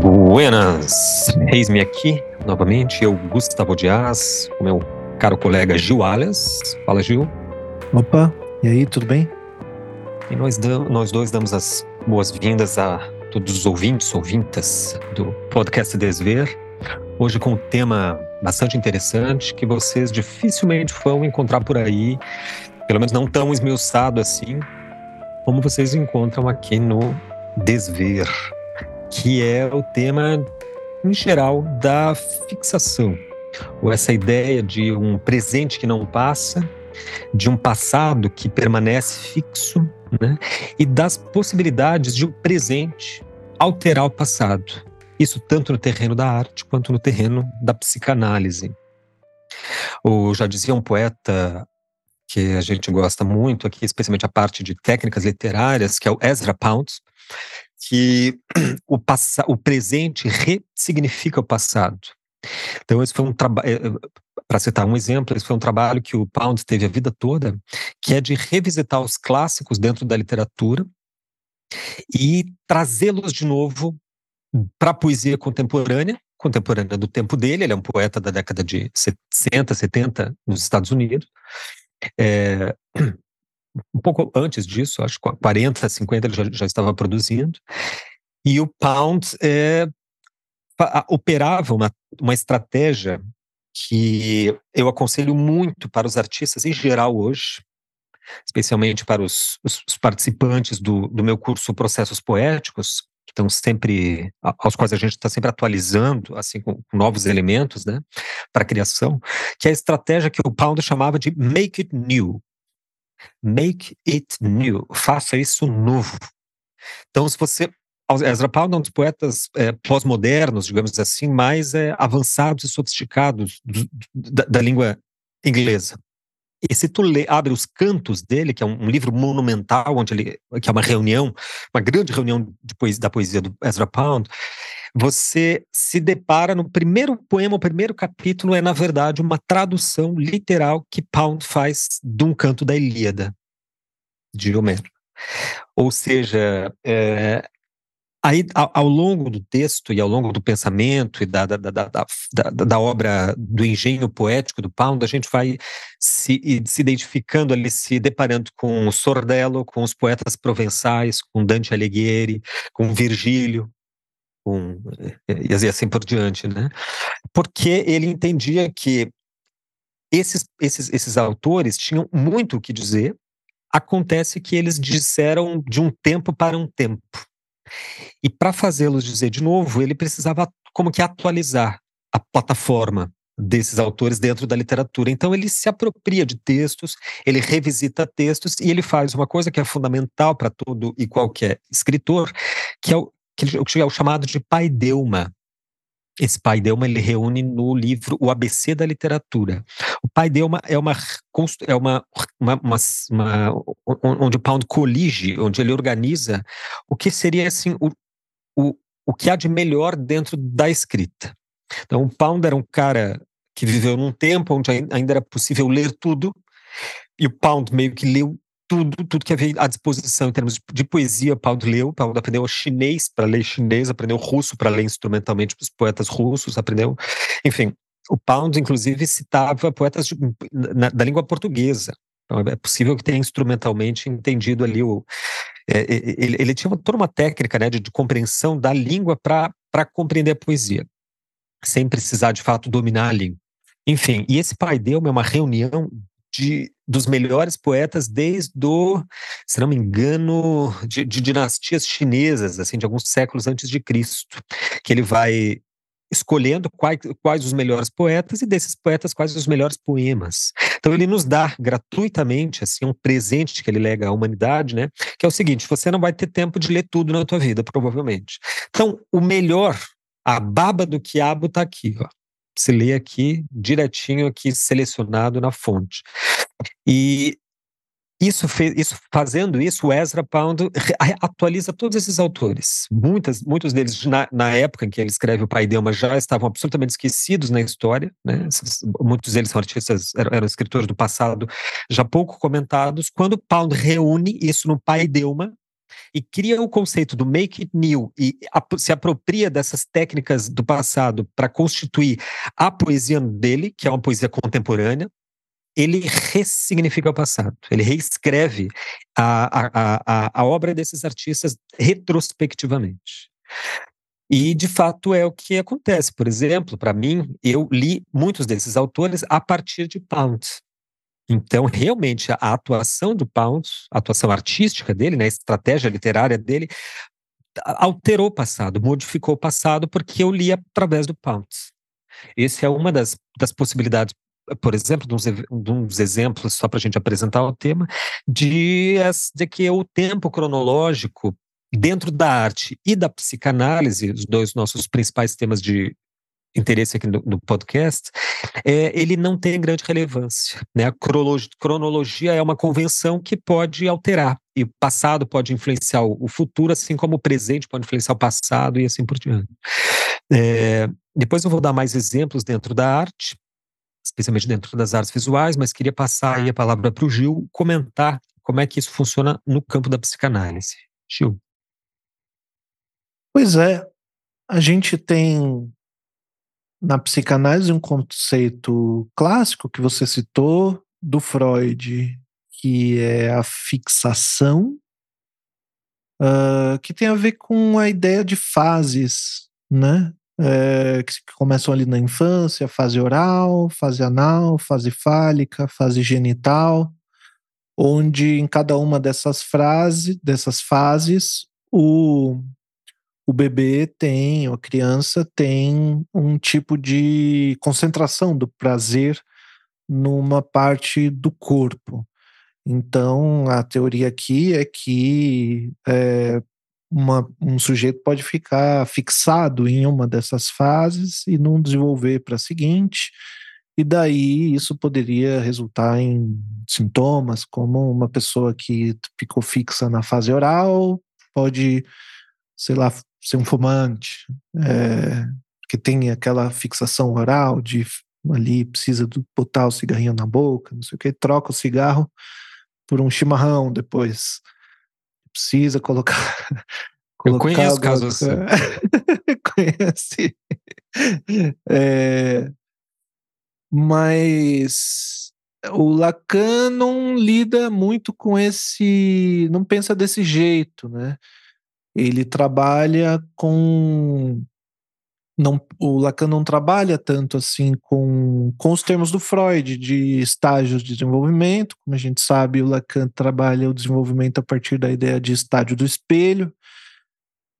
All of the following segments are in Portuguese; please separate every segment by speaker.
Speaker 1: Buenas! Eis-me aqui novamente, eu, Gustavo Dias, com meu caro colega Gil Alias. Fala, Gil.
Speaker 2: Opa, e aí, tudo bem?
Speaker 1: E nós, nós dois damos as boas-vindas a todos os ouvintes, ouvintas do podcast Desver. Hoje com um tema bastante interessante que vocês dificilmente vão encontrar por aí, pelo menos não tão esmiuçado assim, como vocês encontram aqui no Desver que é o tema em geral da fixação, ou essa ideia de um presente que não passa, de um passado que permanece fixo, né? e das possibilidades de o um presente alterar o passado. Isso tanto no terreno da arte quanto no terreno da psicanálise. Ou já dizia um poeta que a gente gosta muito aqui, especialmente a parte de técnicas literárias, que é o Ezra Pound, que o, o presente ressignifica o passado. Então, esse foi um trabalho, eh, eh, para citar um exemplo, esse foi um trabalho que o Pound teve a vida toda, que é de revisitar os clássicos dentro da literatura e trazê-los de novo para a poesia contemporânea, contemporânea do tempo dele, ele é um poeta da década de 60, 70 nos Estados Unidos. É, um pouco antes disso, acho que 40, 50 ele já, já estava produzindo. E o Pound é, operava uma, uma estratégia que eu aconselho muito para os artistas em geral hoje, especialmente para os, os, os participantes do, do meu curso Processos Poéticos, que estão sempre, aos quais a gente está sempre atualizando, assim, com, com novos elementos, né, para a criação, que é a estratégia que o Pound chamava de make it new, Make it new. Faça isso novo. Então, se você. Ezra Pound é um dos poetas é, pós-modernos, digamos assim, mais é, avançados e sofisticados do, da, da, língua inglesa. E se tu lê, abre os cantos dele, que é um, um, livro monumental, onde ele, que é uma reunião, uma grande reunião poesia, da poesia do Ezra Pound, você se depara no primeiro poema, o primeiro capítulo é, na verdade, uma tradução literal que Pound faz de um canto da Ilíada, de Homero. Ou seja, é, aí, ao, ao, longo do texto e ao longo do pensamento e da, da, da, da, da obra do engenho poético do Pound, a gente vai se, se identificando ali, se deparando com Sordello, com os poetas provençais, com Dante Alighieri, com Virgílio, com, e assim por diante, né? Porque ele entendia que esses, esses, esses autores tinham muito o que dizer, acontece que eles disseram de um tempo para um tempo. E para fazê-los dizer de novo, ele precisava como que atualizar a plataforma desses autores dentro da literatura. Então ele se apropria de textos, ele revisita textos e ele faz uma coisa que é fundamental para todo e qualquer escritor, que é o, que é o chamado de paideuma. Esse paideuma ele reúne no livro O ABC da Literatura. O paideuma é uma é uma, uma, uma, uma onde o Pound colige, onde ele organiza o que seria assim o, o, o que há de melhor dentro da escrita. Então, o Pound era um cara que viveu num tempo onde ainda era possível ler tudo, e o Pound meio que leu tudo, tudo que havia à disposição em termos de poesia, Paulo leu, Paulo aprendeu chinês para ler chinês, aprendeu russo para ler instrumentalmente os poetas russos, aprendeu, enfim, o Pound inclusive citava poetas de, na, da língua portuguesa. Então, é possível que tenha instrumentalmente entendido ali o é, ele, ele, tinha toda uma técnica né, de, de compreensão da língua para compreender a poesia, sem precisar de fato dominar a língua. Enfim, e esse pai deu uma reunião de, dos melhores poetas desde o, se não me engano, de, de, dinastias chinesas, assim, de alguns séculos antes de Cristo, que ele vai escolhendo quais, quais os melhores poetas e desses poetas quais os melhores poemas. Então ele nos dá gratuitamente assim um presente que ele lega à humanidade, né? Que é o seguinte: você não vai ter tempo de ler tudo na tua vida, provavelmente. Então o melhor, a baba do quiabo está aqui, ó se lê aqui direitinho aqui selecionado na fonte. E isso, fez, isso fazendo isso, o Ezra Pound atualiza todos esses autores. Muitas, muitos deles, na, na época em que ele escreve o Pai Delma, já estavam absolutamente esquecidos na história. Né? Muitos deles são artistas, eram, eram escritores do passado, já pouco comentados. Quando Pound reúne isso no Pai Delma, e cria o conceito do make it new e se apropria dessas técnicas do passado para constituir a poesia dele, que é uma poesia contemporânea, ele ressignifica o passado, ele reescreve a, a, a, a obra desses artistas retrospectivamente. E, de fato, é o que acontece. Por exemplo, para mim, eu li muitos desses autores a partir de Pound. Então, realmente, a atuação do Pound, a atuação artística dele, né, a estratégia literária dele, alterou o passado, modificou o passado, porque eu li através do Pound. Esse é uma das, das possibilidades, por exemplo, de uns, de uns exemplos, só para a gente apresentar o tema, de, de que o tempo cronológico dentro da arte e da psicanálise, os dois nossos principais temas de interesse aqui no, podcast, é, ele não tem grande relevância. Né? A cronologia é uma convenção que pode alterar, e o passado pode influenciar o futuro, assim como o presente pode influenciar o passado e assim por diante. É, depois eu vou dar mais exemplos dentro da arte, especialmente dentro das artes visuais, mas queria passar aí a palavra para o Gil comentar como é que isso funciona no campo da psicanálise. Gil.
Speaker 2: Pois é, a gente tem na psicanálise um conceito clássico que você citou do Freud, que é a fixação, uh, que tem a ver com a ideia de fases, né? É, que começam ali na infância, fase oral, fase anal, fase fálica, fase genital, onde em cada uma dessas frases, dessas fases, o o bebê tem, ou a criança tem um tipo de concentração do prazer numa parte do corpo. Então, a teoria aqui é que é, uma, um sujeito pode ficar fixado em uma dessas fases e não desenvolver para a seguinte, e daí isso poderia resultar em sintomas, como uma pessoa que ficou fixa na fase oral pode, sei lá, ser um fumante, é, que tem aquela fixação oral de ali precisa botar o cigarrinho na boca, não sei o que, troca o cigarro por um chimarrão depois. Precisa colocar.
Speaker 1: Eu conheço casos assim.
Speaker 2: Conhece. É, mas o Lacan não lida muito com esse. não pensa desse jeito, né? Ele trabalha com não, o Lacan não trabalha tanto assim com, com os termos do Freud de estágios de desenvolvimento, como a gente sabe, o Lacan trabalha o desenvolvimento a partir da ideia de estágio do espelho.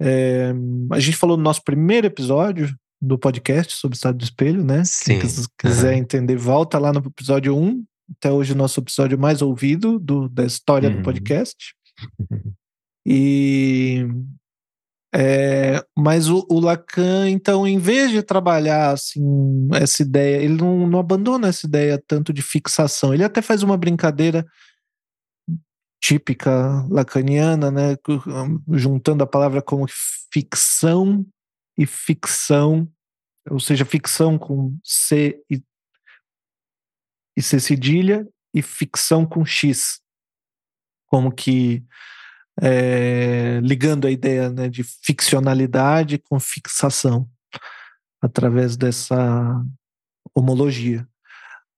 Speaker 2: É, a gente falou no nosso primeiro episódio do podcast sobre o estado do espelho, né?
Speaker 1: Sim.
Speaker 2: Quem quiser uhum. entender, volta lá no episódio 1, até hoje o nosso episódio mais ouvido do, da história uhum. do podcast. E é, mas o, o, Lacan, então, em vez de trabalhar assim essa ideia, ele não, não, abandona essa ideia tanto de fixação. Ele até faz uma brincadeira típica lacaniana, né, juntando a palavra como ficção e ficção, ou seja, ficção com C e, e C cedilha e ficção com X, como que é, ligando a ideia né, de ficcionalidade com fixação através dessa homologia.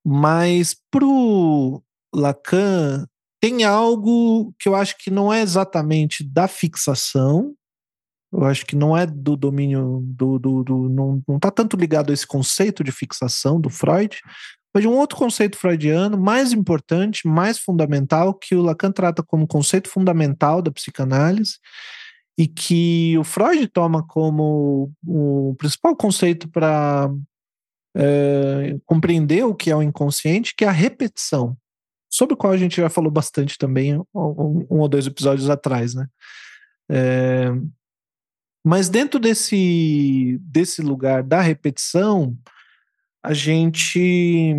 Speaker 2: Mas para o Lacan tem algo que eu acho que não é exatamente da fixação, eu acho que não é do domínio do, do, do não está tanto ligado a esse conceito de fixação do Freud, mas de um outro conceito freudiano mais importante, mais fundamental, que o Lacan trata como conceito fundamental da psicanálise e que o Freud toma como o principal conceito para é, compreender o que é o inconsciente, que é a repetição, sobre o qual a gente já falou bastante também um, um ou dois episódios atrás, né? É, mas dentro desse, desse lugar da repetição, a gente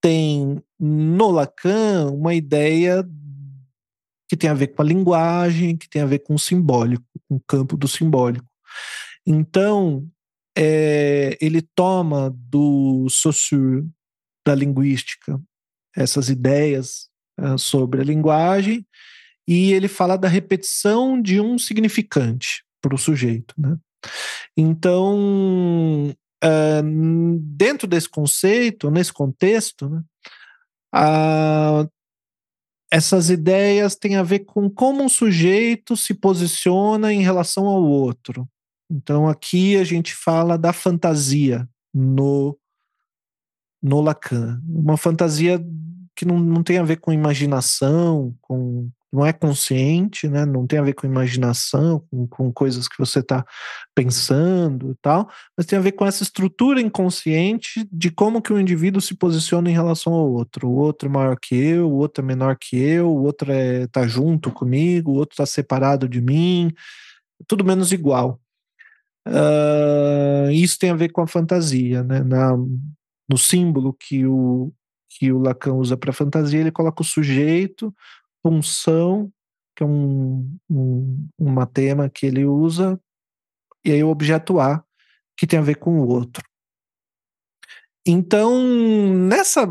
Speaker 2: tem no Lacan uma ideia que tem a ver com a linguagem, que tem a ver com o simbólico, com o campo do simbólico. Então, é, ele toma do Saussure, da linguística, essas ideias é, sobre a linguagem e ele fala da repetição de um significante para o sujeito. Né? Então, uh, dentro desse conceito, nesse contexto, né, uh, essas ideias têm a ver com como um sujeito se posiciona em relação ao outro. Então, aqui a gente fala da fantasia no, no Lacan. Uma fantasia que não, não tem a ver com imaginação, com não é consciente, né? não tem a ver com imaginação, com, com coisas que você está pensando e tal, mas tem a ver com essa estrutura inconsciente de como que o indivíduo se posiciona em relação ao outro. O outro é maior que eu, o outro é menor que eu, o outro está é, tá junto comigo, o outro está separado de mim, tudo menos igual. Uh, isso tem a ver com a fantasia, né? Na, no símbolo que o, que o Lacan usa para fantasia, ele coloca o sujeito função, que é um, um, uma tema que ele usa, e aí o objeto A, que tem a ver com o outro. Então, nessa.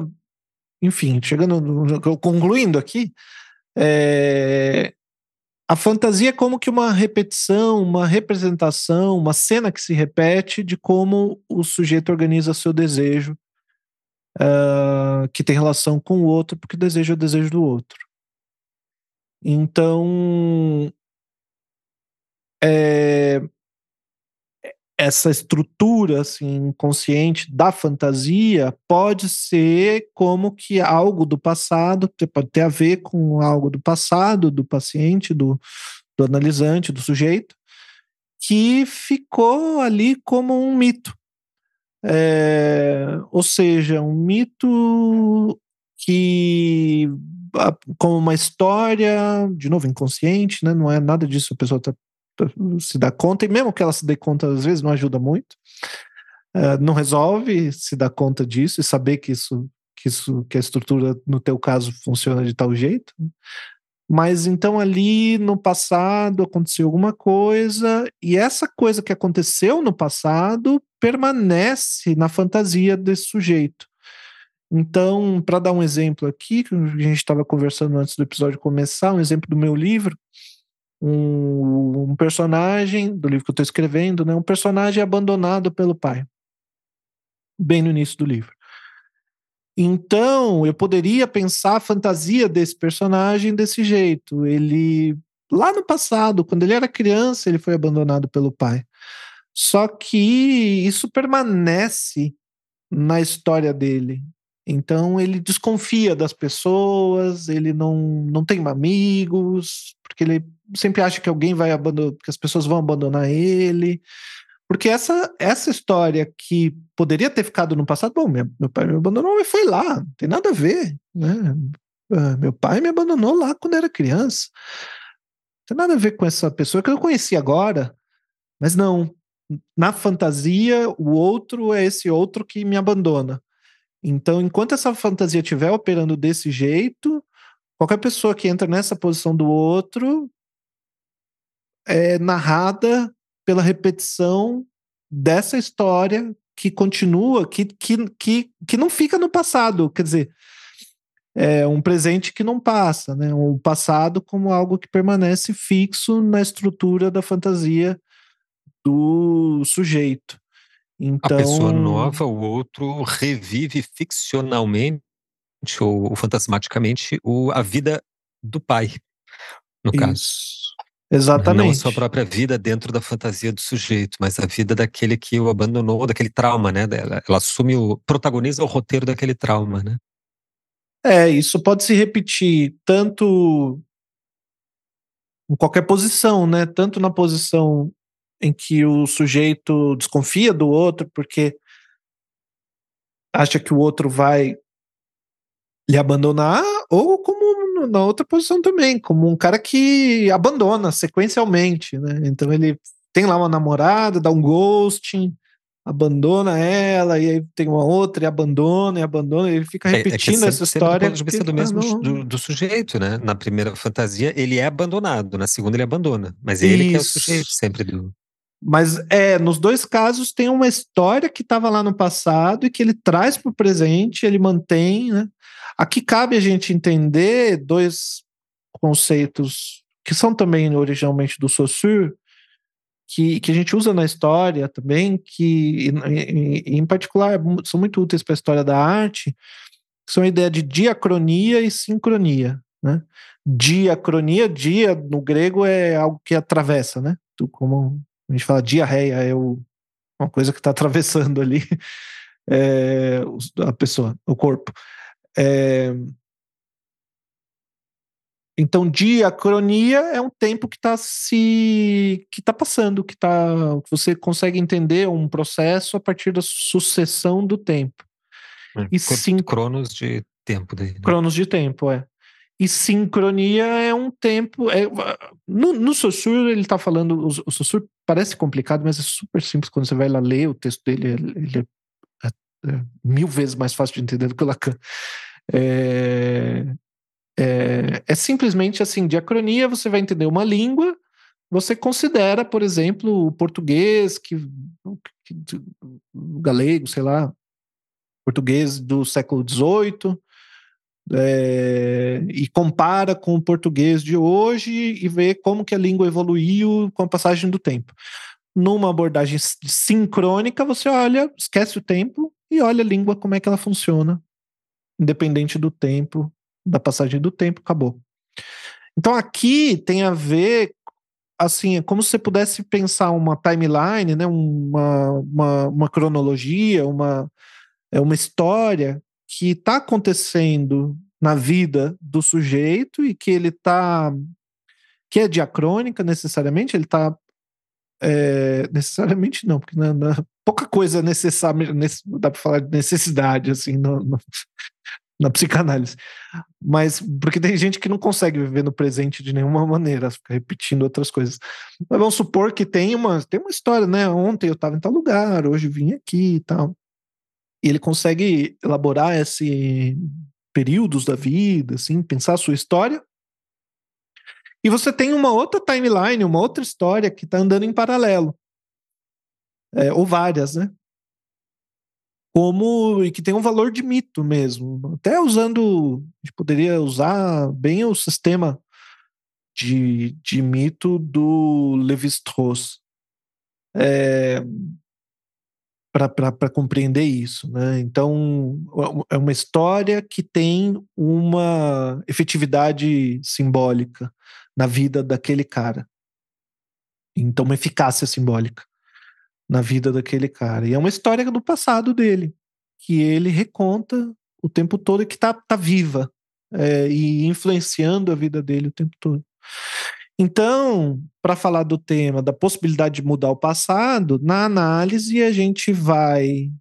Speaker 2: Enfim, chegando. concluindo aqui, é, a fantasia é como que uma repetição, uma representação, uma cena que se repete de como o sujeito organiza seu desejo, uh, que tem relação com o outro, porque o desejo é o desejo do outro. Então, é, essa estrutura assim consciente da fantasia pode ser como que algo do passado pode ter a ver com algo do passado do paciente do, do analisante do sujeito que ficou ali como um mito. É, ou seja um mito que como uma história, de novo, inconsciente, né? Não é nada disso, a pessoa tá, tá, se dá conta, e mesmo que ela se dê conta, às vezes não ajuda muito. Uh, não resolve se dar conta disso e saber que isso, que isso, que a estrutura, no teu caso, funciona de tal jeito. Né? Mas então ali no passado aconteceu alguma coisa, e essa coisa que aconteceu no passado permanece na fantasia desse sujeito. Então, para dar um exemplo aqui, que a gente estava conversando antes do episódio começar, um exemplo do meu livro, um, um personagem do livro que eu estou escrevendo, né, um personagem abandonado pelo pai, bem no início do livro. Então, eu poderia pensar a fantasia desse personagem desse jeito. Ele, lá no passado, quando ele era criança, ele foi abandonado pelo pai. Só que isso permanece na história dele. Então ele desconfia das pessoas, ele não, não tem amigos, porque ele sempre acha que alguém vai abandonar, que as pessoas vão abandonar ele. Porque essa, essa história que poderia ter ficado no passado, bom, meu, meu pai me abandonou, mas foi lá, não tem nada a ver. Né? Ah, meu pai me abandonou lá quando era criança. Não tem nada a ver com essa pessoa que eu conheci agora, mas não. Na fantasia, o outro é esse outro que me abandona. Então, enquanto essa fantasia estiver operando desse jeito, qualquer pessoa que entra nessa posição do outro é narrada pela repetição dessa história que continua, que, que, que, que não fica no passado. Quer dizer, é um presente que não passa, né? O passado como algo que permanece fixo na estrutura da fantasia do sujeito. Então,
Speaker 1: a pessoa nova, o outro revive ficcionalmente ou, fantasmaticamente o, a vida do pai, no
Speaker 2: isso.
Speaker 1: caso.
Speaker 2: Exatamente.
Speaker 1: Não a sua própria vida dentro da fantasia do sujeito, mas a vida daquele que o abandonou, daquele trauma, né? Ela, ela assume o. protagoniza o roteiro daquele trauma, né?
Speaker 2: É, isso pode se repetir tanto em qualquer posição, né? Tanto na posição em que o sujeito desconfia do outro porque acha que o outro vai lhe abandonar, ou como na outra posição também, como um cara que abandona sequencialmente, né? Então ele tem lá uma namorada, dá um ghosting, abandona ela, e aí tem uma outra e abandona e abandona, e ele fica repetindo é, é essa história.
Speaker 1: Do ponto de vista do mesmo do, do, sujeito, né? Na primeira fantasia ele é abandonado, na segunda ele abandona, mas ele que é o sujeito sempre do.
Speaker 2: Mas é, nos dois casos tem uma história que estava lá no passado e que ele traz para o presente, ele mantém, né? Aqui cabe a gente entender dois conceitos que são também originalmente do Saussure, que, que a gente usa na história também, que em, em particular são muito úteis para a história da arte, são a ideia de diacronia e sincronia. Né? Diacronia, dia no grego é algo que atravessa, né? Como a gente fala diarreia, é o, uma coisa que está atravessando ali é, a pessoa, o corpo. É, então, diacronia é um tempo que está se que está passando, que tá você consegue entender um processo a partir da sucessão do tempo.
Speaker 1: É, e sim, cronos de tempo daí. Né?
Speaker 2: Cronos de tempo, é. E sincronia é um tempo. É, no, no Saussure, ele está falando. O, o Saussure parece complicado, mas é super simples quando você vai lá ler o texto dele. Ele é, é, é mil vezes mais fácil de entender do que o Lacan. É, é, é simplesmente assim: diacronia, você vai entender uma língua, você considera, por exemplo, o português, que, que o galego, sei lá, português do século XVIII, é, e compara com o português de hoje e vê como que a língua evoluiu com a passagem do tempo. Numa abordagem sincrônica, você olha, esquece o tempo e olha a língua como é que ela funciona, independente do tempo da passagem do tempo, acabou. Então aqui tem a ver, assim, é como se você pudesse pensar uma timeline, né, uma, uma, uma cronologia, uma, é uma história que está acontecendo na vida do sujeito e que ele está que é diacrônica necessariamente, ele está é, necessariamente não, porque pouca coisa necessária, dá para falar de necessidade assim, no, no, na psicanálise. Mas porque tem gente que não consegue viver no presente de nenhuma maneira, fica repetindo outras coisas. Mas vamos supor que tem uma, tem uma história, né? Ontem eu estava em tal lugar, hoje vim aqui e tal. E ele consegue elaborar esse períodos da vida, assim, pensar a sua história. E você tem uma outra timeline, uma outra história que está andando em paralelo. É, ou várias, né? como e que tem um valor de mito mesmo. Até usando, a gente poderia usar bem o sistema de, de mito do Levi-Strauss é, para compreender isso. Né? Então, é uma história que tem uma efetividade simbólica na vida daquele cara. Então, uma eficácia simbólica na vida daquele cara. E é uma história do passado dele, que ele reconta o tempo todo e que está tá viva é, e influenciando a vida dele o tempo todo. Então, para falar do tema da possibilidade de mudar o passado, na análise a gente vai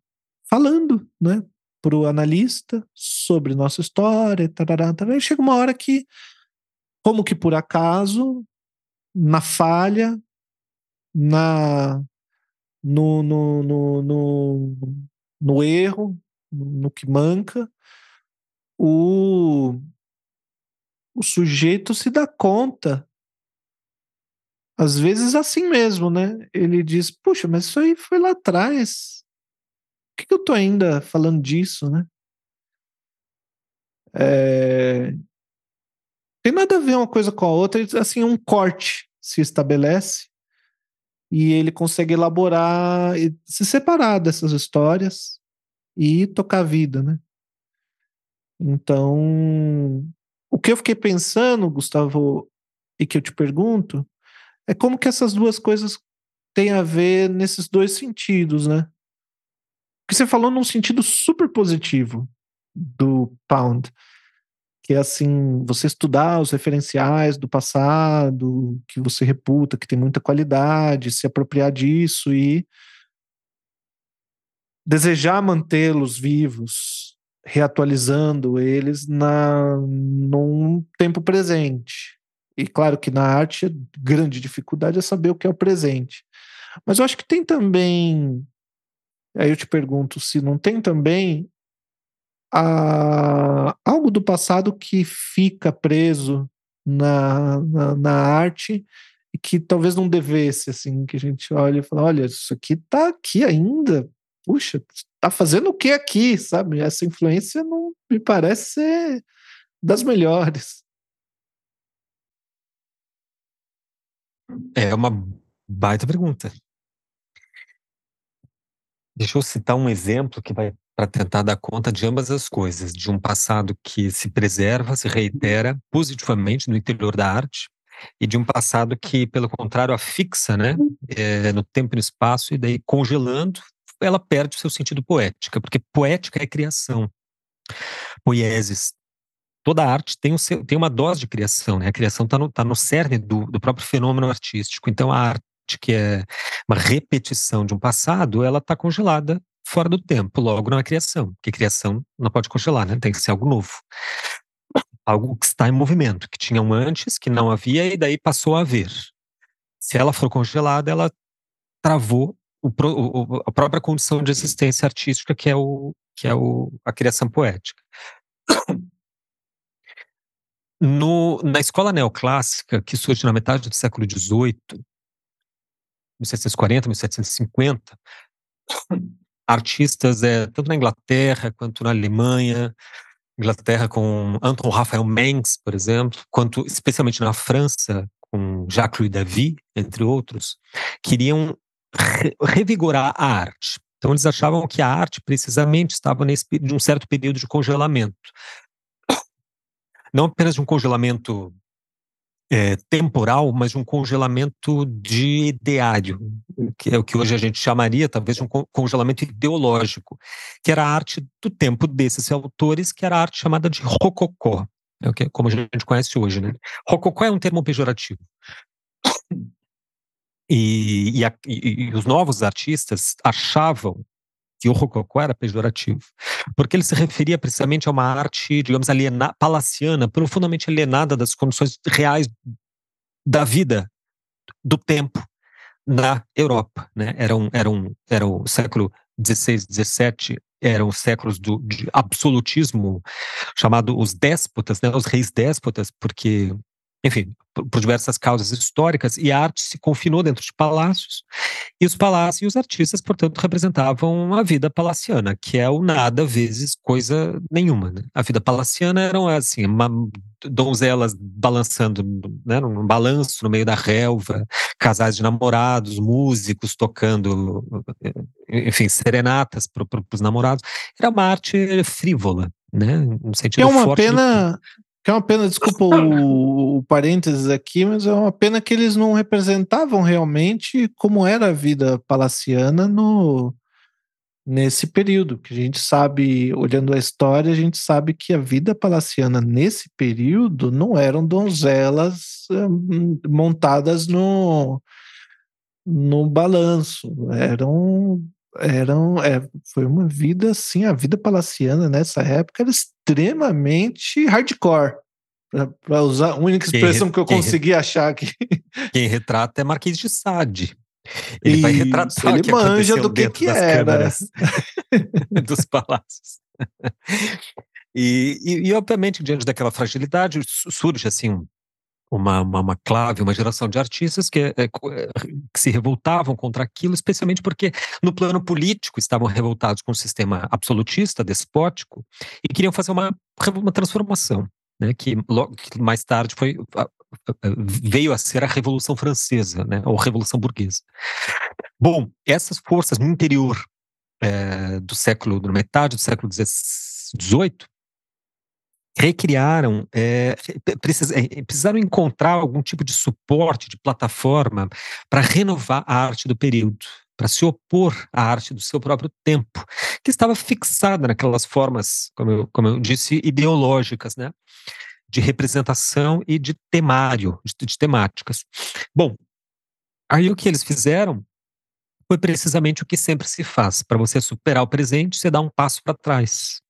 Speaker 2: falando, né, para o analista sobre nossa história, tarará, tarará, chega uma hora que, como que por acaso, na falha, na no, no, no, no, no erro, no que manca, o, o sujeito se dá conta. Às vezes assim mesmo, né? Ele diz, puxa, mas isso aí foi lá atrás. Por que, que eu tô ainda falando disso, né? É... Tem nada a ver uma coisa com a outra, assim, um corte se estabelece e ele consegue elaborar, se separar dessas histórias e tocar a vida, né? Então, o que eu fiquei pensando, Gustavo, e que eu te pergunto, é como que essas duas coisas têm a ver nesses dois sentidos, né? Porque você falou num sentido super positivo do Pound, que é assim, você estudar os referenciais do passado, que você reputa que tem muita qualidade, se apropriar disso e desejar mantê-los vivos, reatualizando eles na num tempo presente. E claro que na arte a grande dificuldade é saber o que é o presente. Mas eu acho que tem também aí eu te pergunto se não tem também a, algo do passado que fica preso na, na, na, arte e que talvez não devesse, assim, que a gente olha e fala, olha, isso aqui tá aqui ainda, puxa, tá fazendo o que aqui, sabe? Essa influência não me parece ser das melhores.
Speaker 1: É uma baita pergunta. Deixa eu citar um exemplo que vai para tentar dar conta de ambas as coisas, de um passado que se preserva, se reitera positivamente no interior da arte, e de um passado que, pelo contrário, afixa né, é, no tempo e no espaço, e daí congelando, ela perde o seu sentido poética, porque poética é criação. Poieses. Toda arte tem, um tem uma dose de criação, né? A criação está no, tá no cerne do, do próprio fenômeno artístico. Então, a arte, que é uma repetição de um passado, ela está congelada fora do tempo, logo na criação, porque criação não pode congelar, né? Tem que ser algo novo algo que está em movimento, que tinha um antes, que não havia e daí passou a haver. Se ela for congelada, ela travou o, o, a própria condição de existência artística que é, o, que é o, a criação poética. No, na escola neoclássica, que surge na metade do século XVIII, 1740, 1750, artistas, é, tanto na Inglaterra quanto na Alemanha, Inglaterra com Anton Raphael Mengs, por exemplo, quanto especialmente na França com Jacques-Louis David, entre outros, queriam re revigorar a arte. Então eles achavam que a arte precisamente estava nesse de um certo período de congelamento. Não apenas de um congelamento é, temporal, mas um congelamento de ideário, que é o que hoje a gente chamaria talvez um congelamento ideológico, que era a arte do tempo desses autores, que era a arte chamada de rococó, é como a gente conhece hoje. Né? Rococó é um termo pejorativo. E, e, a, e, e os novos artistas achavam que o rococó era pejorativo, porque ele se referia precisamente a uma arte, digamos, aliena, palaciana, profundamente alienada das condições reais da vida, do tempo na Europa, né? Era um, era um, era o século XVI, XVII, eram séculos do, de absolutismo, chamado os déspotas, né? Os reis déspotas, porque enfim, por, diversas causas históricas, e a arte se confinou dentro de palácios, e os palácios e os artistas, portanto, representavam a vida palaciana, que é o nada vezes coisa nenhuma. Né? A vida palaciana eram assim, uma, donzelas balançando, né, num balanço no meio da relva, casais de namorados, músicos tocando, enfim, serenatas para os namorados. Era uma arte frívola, né, no sentido
Speaker 2: é uma pena que é uma pena, desculpa o, o parênteses aqui, mas é uma pena que eles não representavam realmente como era a vida palaciana no, nesse período, que a gente sabe, olhando a história, a gente sabe que a vida palaciana nesse período não eram donzelas hum, montadas no, no balanço, eram eram é, foi uma vida assim, a vida palaciana nessa época era extremamente hardcore. Para usar a única expressão que eu consegui achar aqui.
Speaker 1: Quem retrata é Marquês de Sade. Ele Isso, vai retratar
Speaker 2: ele o que manja do que, que era.
Speaker 1: dos palácios. E, e, e, obviamente, diante daquela fragilidade, surge assim uma, uma, uma, clave, uma geração de artistas que, é, é, que, se revoltavam contra aquilo, especialmente porque no plano político estavam revoltados com o sistema absolutista, despótico, e queriam fazer uma, uma transformação, né, que, logo, que mais tarde foi veio a ser a Revolução Francesa, né, ou Revolução Burguesa. Bom, essas forças no interior é, do século, da metade do século XVIII, recriaram, é, precis, é, precisaram encontrar algum tipo de suporte, de plataforma para renovar a arte do período, para se opor à arte do seu próprio tempo, que estava fixada naquelas formas, como eu, como eu disse, ideológicas, né? de representação e de temário, de, de temáticas. Bom, aí o que eles fizeram foi precisamente o que sempre se faz. Para você superar o presente, você dá um passo para trás.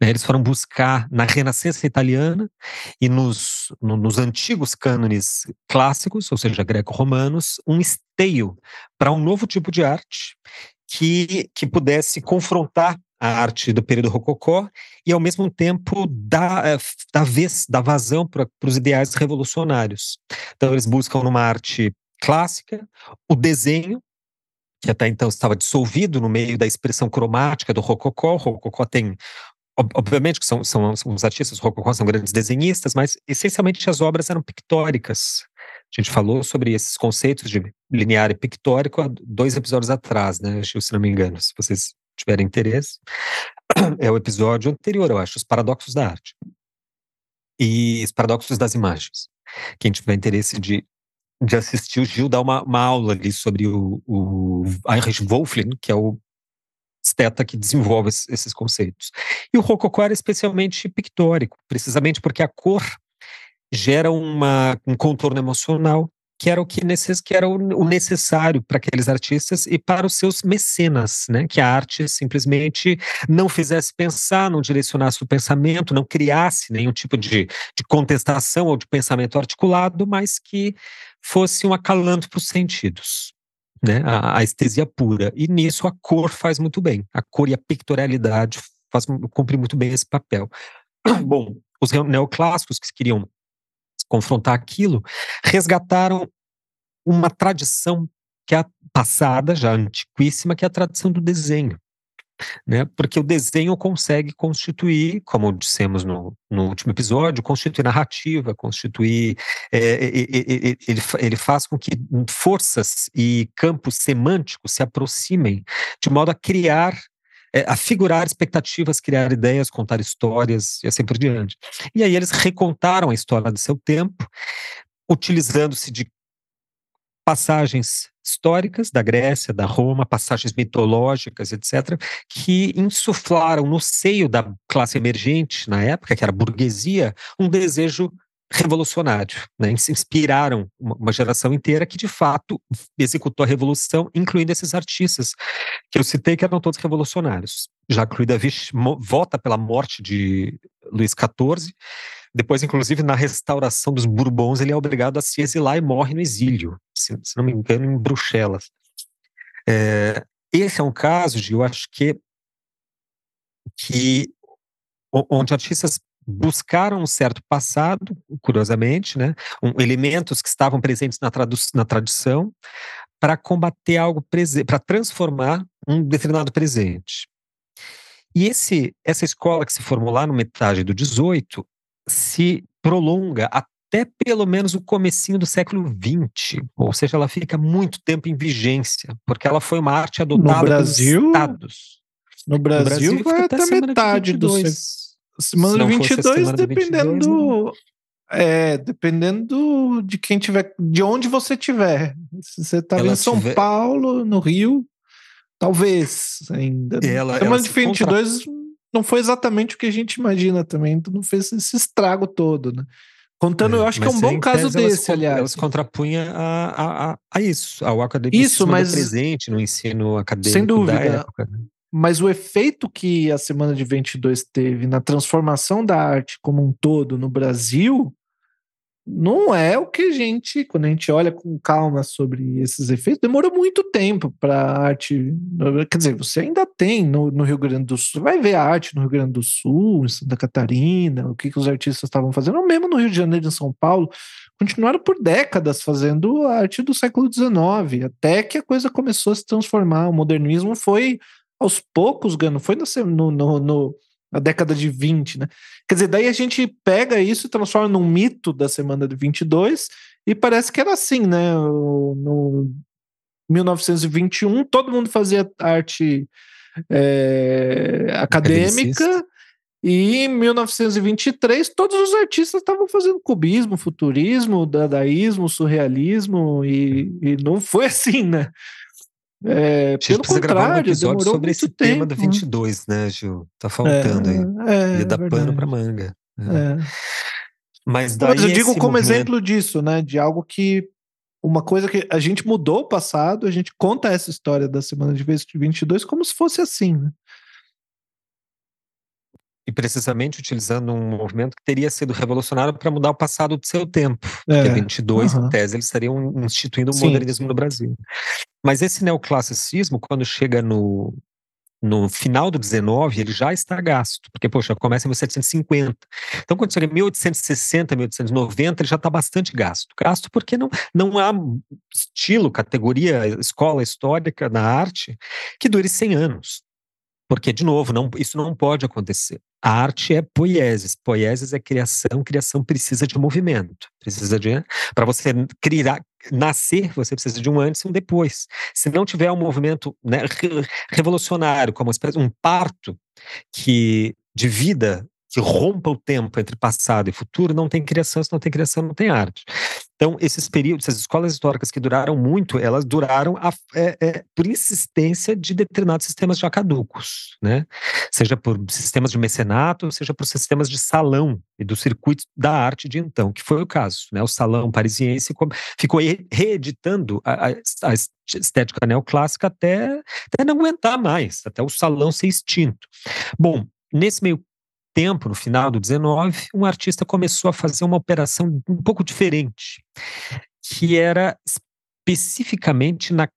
Speaker 1: Né, eles foram buscar na Renascença italiana e nos, no, nos antigos cânones clássicos, ou seja, greco-romanos, um esteio para um novo tipo de arte que, que pudesse confrontar a arte do período rococó e, ao mesmo tempo, dar, eh, dar, vez, dar vazão para os ideais revolucionários. Então, eles buscam numa arte clássica o desenho, que até então estava dissolvido no meio da expressão cromática do rococó. O rococó tem obviamente que são, são, são os artistas rococó são grandes desenhistas, mas essencialmente as obras eram pictóricas, A gente falou sobre esses conceitos de linear e pictórico há dois episódios atrás, né? Se não me engano, se vocês tiverem interesse. É o episódio anterior, eu acho, os paradoxos da arte. E os paradoxos das imagens. Quem tiver interesse de, de assistir, o Gil dá uma, uma aula ali sobre o, o Heinrich Wolfling, que é o esteta que desenvolve esses conceitos. E o rococó era especialmente pictórico, precisamente porque a cor gera uma, um contorno emocional que era o que, necess, que era o, necessário para aqueles artistas e para os seus mecenas, né? Que a arte simplesmente não fizesse pensar, não direcionasse o pensamento, não criasse nenhum tipo de, de contestação ou de pensamento articulado, mas que fosse um acalanto para os sentidos. Né, a, a estesia pura. E nisso a cor faz muito bem. A cor e a pictorialidade faz, cumpre muito bem esse papel. Bom, os neoclássicos que queriam confrontar aquilo, resgataram uma tradição que é passada, já antiquíssima, que é a tradição do desenho. Né? Porque o desenho consegue constituir, como dissemos no, no último episódio, constituir narrativa, constituir. É, é, é, é ele, ele faz com que forças e campos semânticos se aproximem, de modo a criar é, a figurar expectativas, criar ideias, contar histórias e assim por diante. E aí eles recontaram a história do seu tempo, utilizando-se de passagens históricas da Grécia, da Roma, passagens mitológicas, etc., que insuflaram no seio da classe emergente na época, que era a burguesia, um desejo revolucionário, né? Inspiraram uma geração inteira que de fato executou a revolução, incluindo esses artistas que eu citei que eram todos revolucionários. Jacques Louis David vota pela morte de Luís XIV, depois, inclusive, na restauração dos Bourbons, ele é obrigado a se exilar e morre no exílio, se, se não me engano, em Bruxelas. É, esse é um caso de, eu acho que, que onde artistas buscaram um certo passado, curiosamente, né, um, elementos que estavam presentes na, na tradição, para combater algo para transformar um determinado presente. E esse, essa escola que se formou lá no metade do 18 se prolonga até pelo menos o comecinho do século XX, ou seja, ela fica muito tempo em vigência, porque ela foi uma arte adotada
Speaker 2: no Brasil,
Speaker 1: pelos estados.
Speaker 2: No Brasil, no Brasil vai até, até metade do século Semana 22, dependendo. 22, é, dependendo de quem tiver, de onde você tiver. Se você estava em São tiver... Paulo, no Rio, talvez ainda.
Speaker 1: Ela,
Speaker 2: semana
Speaker 1: ela
Speaker 2: de 22 contra... não foi exatamente o que a gente imagina também, não fez esse estrago todo, né? Contando, é, eu acho que é um bom caso desse, aliás.
Speaker 1: Ela se contrapunha a, a, a, isso, ao academicismo
Speaker 2: isso, mas,
Speaker 1: presente no ensino acadêmico
Speaker 2: sem dúvida,
Speaker 1: da época. Né?
Speaker 2: mas o efeito que a Semana de 22 teve na transformação da arte como um todo no Brasil não é o que a gente, quando a gente olha com calma sobre esses efeitos, demorou muito tempo para a arte. Quer dizer, você ainda tem no, no, Rio Grande do Sul, vai ver a arte no Rio Grande do Sul, em Santa Catarina, o que, que os artistas estavam fazendo, ou mesmo no Rio de Janeiro, em São Paulo, continuaram por décadas fazendo a arte do século XIX, até que a coisa começou a se transformar. O modernismo foi aos poucos, Gano, foi no, no, no, na década de 20, né? Quer dizer, daí a gente pega isso e transforma num mito da semana de 22 e parece que era assim, né? No 1921, todo mundo fazia arte é, acadêmica. E em 1923, todos os artistas estavam fazendo cubismo, futurismo, dadaísmo, surrealismo, e, e não foi assim, né? É, pelo contrário, um episódio sobre esse tempo. tema
Speaker 1: do 22, né, Gil? Tá faltando é, aí. É, Ia dar é pano pra manga. É. é. Mas daí. Mas
Speaker 2: eu digo como movimento... exemplo disso, né? De algo que. Uma coisa que a gente mudou o passado, a gente conta essa história da semana de 22 como se fosse assim, né?
Speaker 1: E precisamente utilizando um movimento que teria sido revolucionário para mudar o passado do seu tempo. É, porque 22, uhum. em tese, eles estariam instituindo o modernismo no Brasil. Mas esse neoclassicismo, quando chega no, no final do 19, ele já está gasto, porque, poxa, começa em 1750. Então, quando chega em 1860, 1890, ele já está bastante gasto. Gasto porque não, não há estilo, categoria, escola histórica na arte que dure 100 anos. Porque, de novo, não, isso não pode acontecer A arte é poiesis. Poiesis é criação. Criação precisa de movimento. Precisa de. Para você criar, nascer, você precisa de um antes e um depois. Se não tiver um movimento né, revolucionário, como um parto que de vida que rompa o tempo entre passado e futuro, não tem criação, se não tem criação, não tem arte. Então, esses períodos, essas escolas históricas que duraram muito, elas duraram a, é, é, por insistência de determinados sistemas já caducos, né? Seja por sistemas de mecenato, seja por sistemas de salão e do circuito da arte de então, que foi o caso, né? O salão parisiense ficou reeditando a, a estética neoclássica até, até não aguentar mais, até o salão ser extinto. Bom, nesse meio tempo, no final do 19, um artista começou a fazer uma operação um pouco diferente, que era especificamente na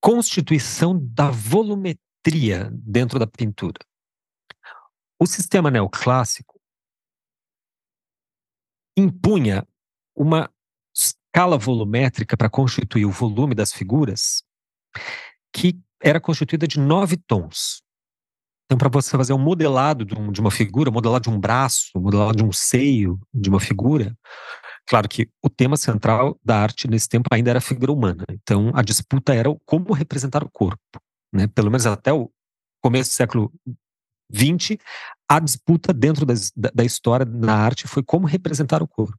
Speaker 1: constituição da volumetria dentro da pintura. O sistema neoclássico impunha uma escala volumétrica para constituir o volume das figuras que era constituída de nove tons. Então, para você fazer um modelado de, um, de, uma figura, modelado de um braço, modelado de um seio de uma figura, claro que o tema central da arte nesse tempo ainda era a figura humana. Então, a disputa era como representar o corpo. Né? Pelo menos até o começo do século XX, a disputa dentro da, da história na arte foi como representar o corpo.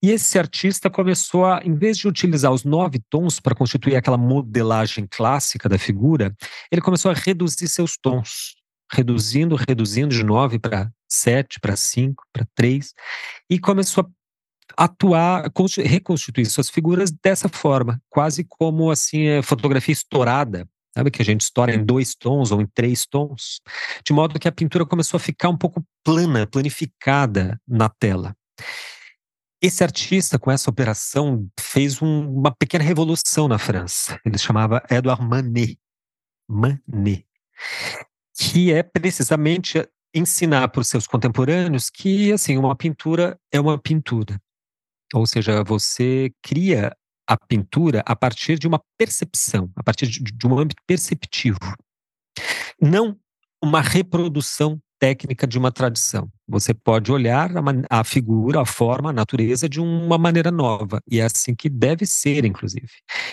Speaker 1: E esse artista começou a, em vez de utilizar os nove tons para constituir aquela modelagem clássica da figura, ele começou a reduzir seus tons reduzindo, reduzindo de 9 para 7, para 5, para 3, e começou a atuar, reconstituir suas figuras dessa forma, quase como assim, é, fotografia estourada, sabe? Que a gente estoura em dois tons ou em três tons, de modo que a pintura começou a ficar um pouco plana, planificada na tela. Esse artista, com essa operação, fez um, uma pequena revolução na França. Ele se chamava Edouard Manet. Manet que é precisamente ensinar para os seus contemporâneos que assim uma pintura é uma pintura, ou seja, você cria a pintura a partir de uma percepção, a partir de, de um âmbito perceptivo, não uma reprodução técnica de uma tradição. Você pode olhar a, a, figura, a forma, a natureza de uma maneira nova. E é assim que deve ser, inclusive.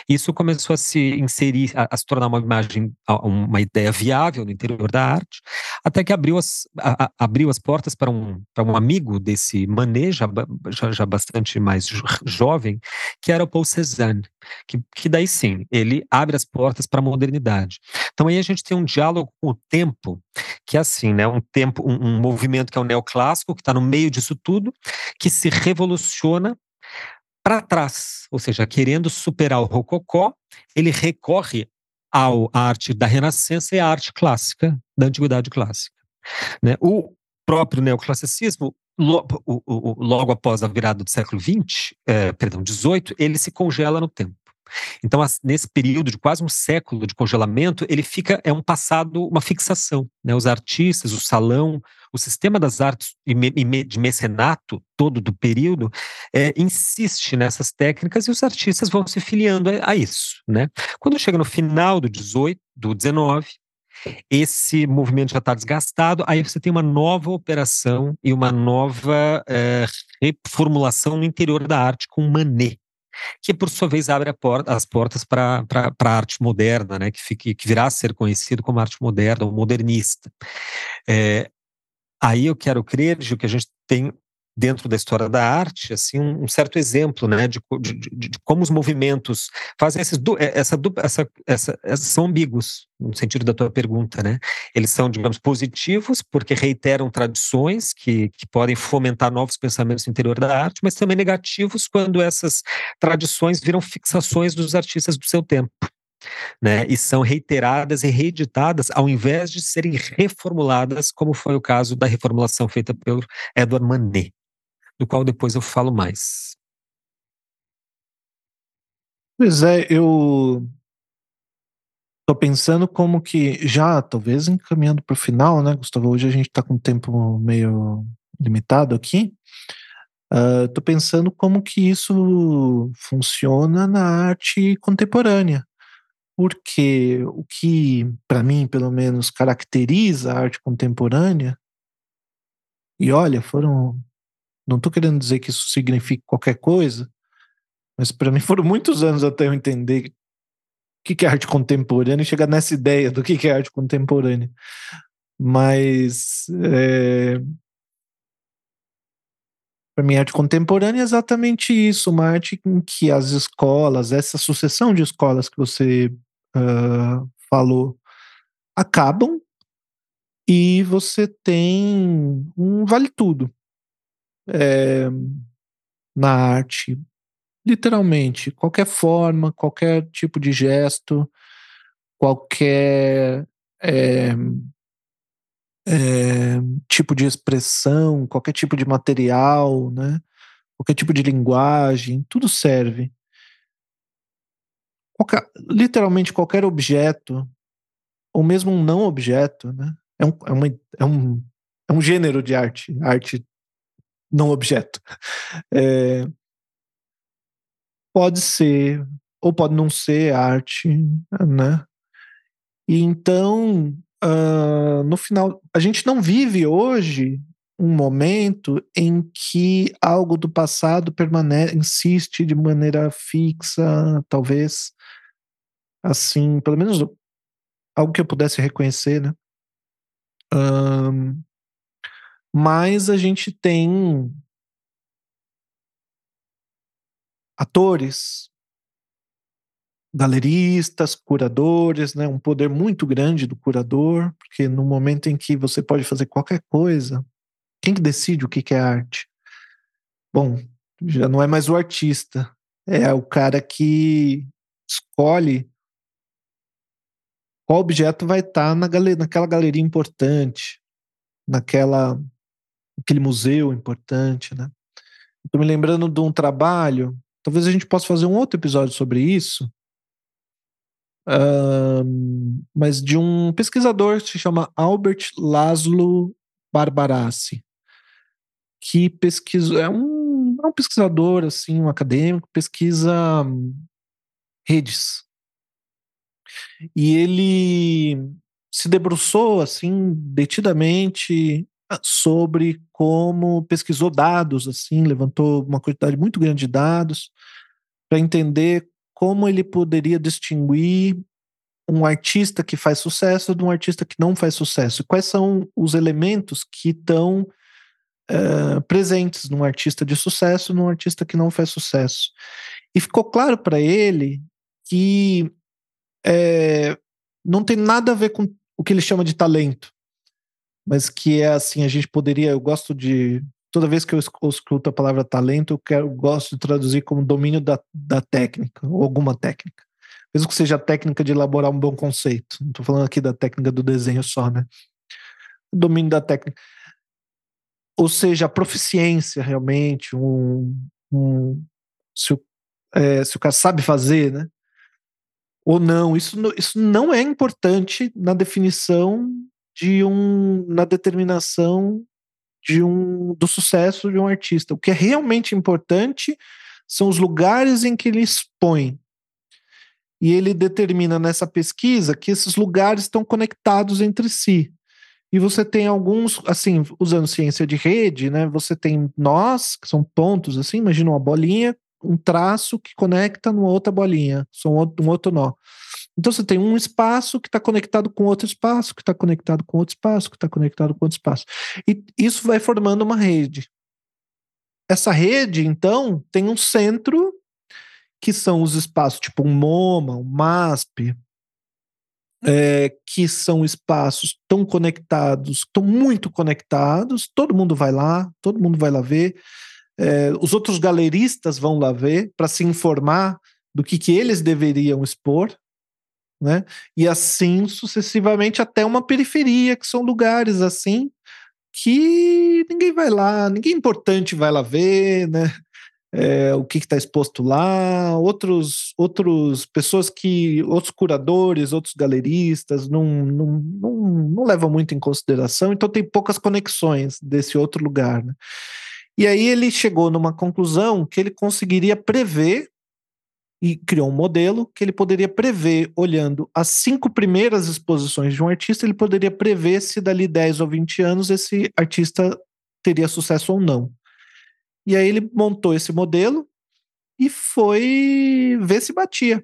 Speaker 1: Isso começou a se inserir, a, a se tornar uma imagem, uma ideia viável no interior da arte, até que abriu as, a, abriu as portas para um, para um amigo desse Manet, já, já, já bastante mais jovem, que era o Paul Cézanne. Que, que daí sim, ele abre as portas para a modernidade. Então aí a gente tem um diálogo com o tempo, que é assim, né? Um tempo, um, um movimento que é o neoclássico, que está no meio disso tudo, que se revoluciona para trás, ou seja, querendo superar o rococó, ele recorre ao, à arte da Renascença e à arte clássica, da Antiguidade Clássica. Né? O próprio neoclassicismo, logo, logo após a virada do século XX, é, perdão, XVIII, ele se congela no tempo. Então, nesse período de quase um século de congelamento, ele fica, é um passado, uma fixação. Né? Os artistas, o salão, o sistema das artes de mecenato todo do período é, insiste nessas técnicas e os artistas vão se filiando a, a isso. Né? Quando chega no final do 18, do 19, esse movimento já está desgastado, aí você tem uma nova operação e uma nova é, reformulação no interior da arte com Manet que por sua vez abre porta, as portas para a arte moderna, né, que, fique, que virá a ser conhecido como arte moderna ou modernista. É, aí eu quero crer, Gil, que a gente tem dentro da história da arte, assim, um, certo exemplo, né, de, de, de, de, como os movimentos fazem esses, é, essa, essa, essa, essa, são ambíguos, no sentido da tua pergunta, né, eles são, digamos, positivos, porque reiteram tradições que, que podem fomentar novos pensamentos no interior da arte, mas também negativos quando essas tradições viram fixações dos artistas do seu tempo. Né, e são reiteradas e reeditadas ao invés de serem reformuladas, como foi o caso da reformulação feita pelo Edward Manet do qual depois eu falo mais.
Speaker 2: Pois é, eu tô pensando como que já, talvez encaminhando para o final, né, Gustavo? Hoje a gente está com um tempo meio limitado aqui. Uh, tô pensando como que isso funciona na arte contemporânea. porque o que, para mim, pelo menos, caracteriza a arte contemporânea, e olha, foram. Não estou querendo dizer que isso signifique qualquer coisa, mas para mim foram muitos anos até eu entender o que é arte contemporânea e chegar nessa ideia do que é arte contemporânea. Mas é, para mim, arte contemporânea é exatamente isso, uma arte em que as escolas, essa sucessão de escolas que você uh, falou, acabam e você tem um vale tudo é, na arte, literalmente, qualquer forma, qualquer tipo de gesto, qualquer é, é, tipo de expressão, qualquer tipo de material, né? qualquer tipo de linguagem, tudo serve. Qualquer, literalmente qualquer objeto, ou mesmo um não objeto, né? é, um, é, uma, é, um, é um gênero de arte, arte não objeto. É, pode ser, ou pode não ser arte, né? E então uh, no final, a gente não vive hoje um momento em que algo do passado permanece, insiste de maneira fixa, talvez assim, pelo menos algo que eu pudesse reconhecer, né? Um, mas a gente tem atores, galeristas, curadores, né, um poder muito grande do curador, porque no momento em que você pode fazer qualquer coisa, quem que decide o que, é arte? Bom, já não é mais o artista, é o cara que escolhe qual objeto vai estar tá na galeria, naquela galeria importante, naquela aquele museu importante, né? Estou me lembrando de um trabalho, talvez a gente possa fazer um outro episódio sobre isso, mas de um pesquisador que se chama Albert Laszlo Barbarassi, que pesquisa é um, é um pesquisador assim, um acadêmico, pesquisa um, redes. E ele se debruçou assim detidamente sobre como pesquisou dados assim, levantou uma quantidade muito grande de dados para entender como ele poderia distinguir um artista que faz sucesso de um artista que não faz sucesso? Quais são os elementos que estão uh, presentes num artista de sucesso num artista que não faz sucesso? E ficou claro para ele que é, não tem nada a ver com o que ele chama de talento, mas que é assim, a gente poderia, eu gosto de toda vez que eu escuto a palavra talento, eu quero, gosto de traduzir como domínio da, da técnica, ou alguma técnica. Mesmo que seja a técnica de elaborar um bom conceito. Não estou falando aqui da técnica do desenho só, né? domínio da técnica. Ou seja, a proficiência realmente, um, um se, o, é, se o cara sabe fazer, né? Ou não, isso, isso não é importante na definição de um, na determinação de um, do sucesso de um artista. O que é realmente importante são os lugares em que ele expõe. E ele determina nessa pesquisa que esses lugares estão conectados entre si. E você tem alguns, assim, usando ciência de rede, né? Você tem nós, que são pontos, assim, imagina uma bolinha, um traço que conecta numa outra bolinha, um outro nó. Então você tem um espaço que está conectado com outro espaço, que está conectado com outro espaço, que está conectado com outro espaço. E isso vai formando uma rede. Essa rede, então, tem um centro, que são os espaços tipo um MoMA, um MASP, é, que são espaços tão conectados, tão muito conectados, todo mundo vai lá, todo mundo vai lá ver. É, os outros galeristas vão lá ver para se informar do que, que eles deveriam expor né? E assim sucessivamente até uma periferia, que são lugares assim que ninguém vai lá, ninguém importante vai lá ver, né? É, o que está exposto lá, outros, outros pessoas que, outros curadores, outros galeristas não, não, não, não levam muito em consideração, então tem poucas conexões desse outro lugar. Né? E aí ele chegou numa conclusão que ele conseguiria prever e criou um modelo que ele poderia prever, olhando as cinco primeiras exposições de um artista, ele poderia prever se dali 10 ou 20 anos esse artista teria sucesso ou não. E aí ele montou esse modelo e foi ver se batia.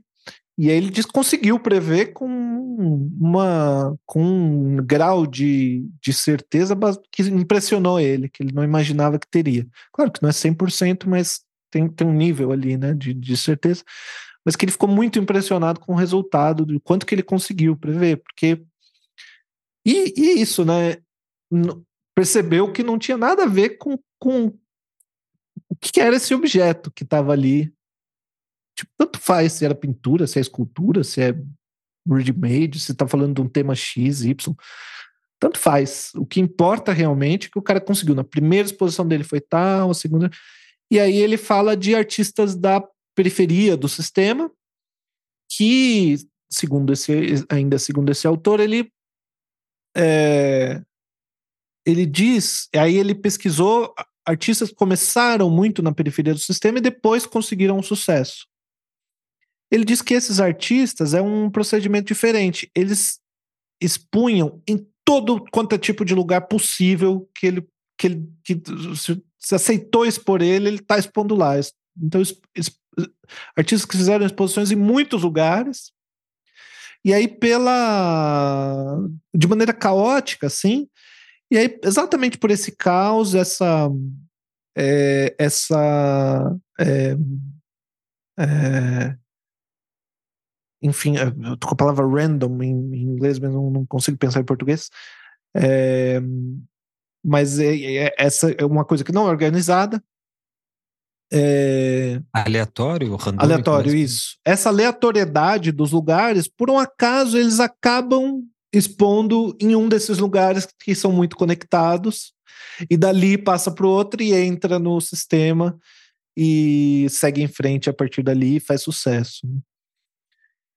Speaker 2: E aí ele conseguiu prever com uma com um grau de, de certeza que impressionou ele, que ele não imaginava que teria. Claro que não é 100%, mas tem, tem um nível ali, né, de, de certeza. Mas que ele ficou muito impressionado com o resultado, do quanto que ele conseguiu prever, porque... E, e isso, né, percebeu que não tinha nada a ver com, com o que era esse objeto que estava ali Tipo, tanto faz se era pintura, se é escultura, se é ready-made, se está falando de um tema X, Y. Tanto faz. O que importa realmente é que o cara conseguiu. Na primeira exposição dele foi tal, a segunda. E aí ele fala de artistas da periferia do sistema, que, segundo esse, ainda segundo esse autor, ele é, ele diz, aí ele pesquisou artistas que começaram muito na periferia do sistema e depois conseguiram um sucesso. Ele diz que esses artistas é um procedimento diferente. Eles expunham em todo quanto é tipo de lugar possível que ele que ele que se, aceitou expor ele, ele está expondo lá. Então, es, es, artistas que fizeram exposições em muitos lugares. E aí, pela. de maneira caótica, assim. E aí, exatamente por esse caos, essa. É, essa. É, é, enfim, eu tô com a palavra random em, em inglês, mas não, não, consigo pensar em português. É, mas é, é, essa é uma coisa que não é organizada.
Speaker 1: É, aleatório,
Speaker 2: randômico, aleatório, isso. Essa aleatoriedade dos lugares, por um acaso, eles acabam expondo em um desses lugares que são muito conectados, e dali passa para o outro e entra no sistema e segue em frente a partir dali e faz sucesso.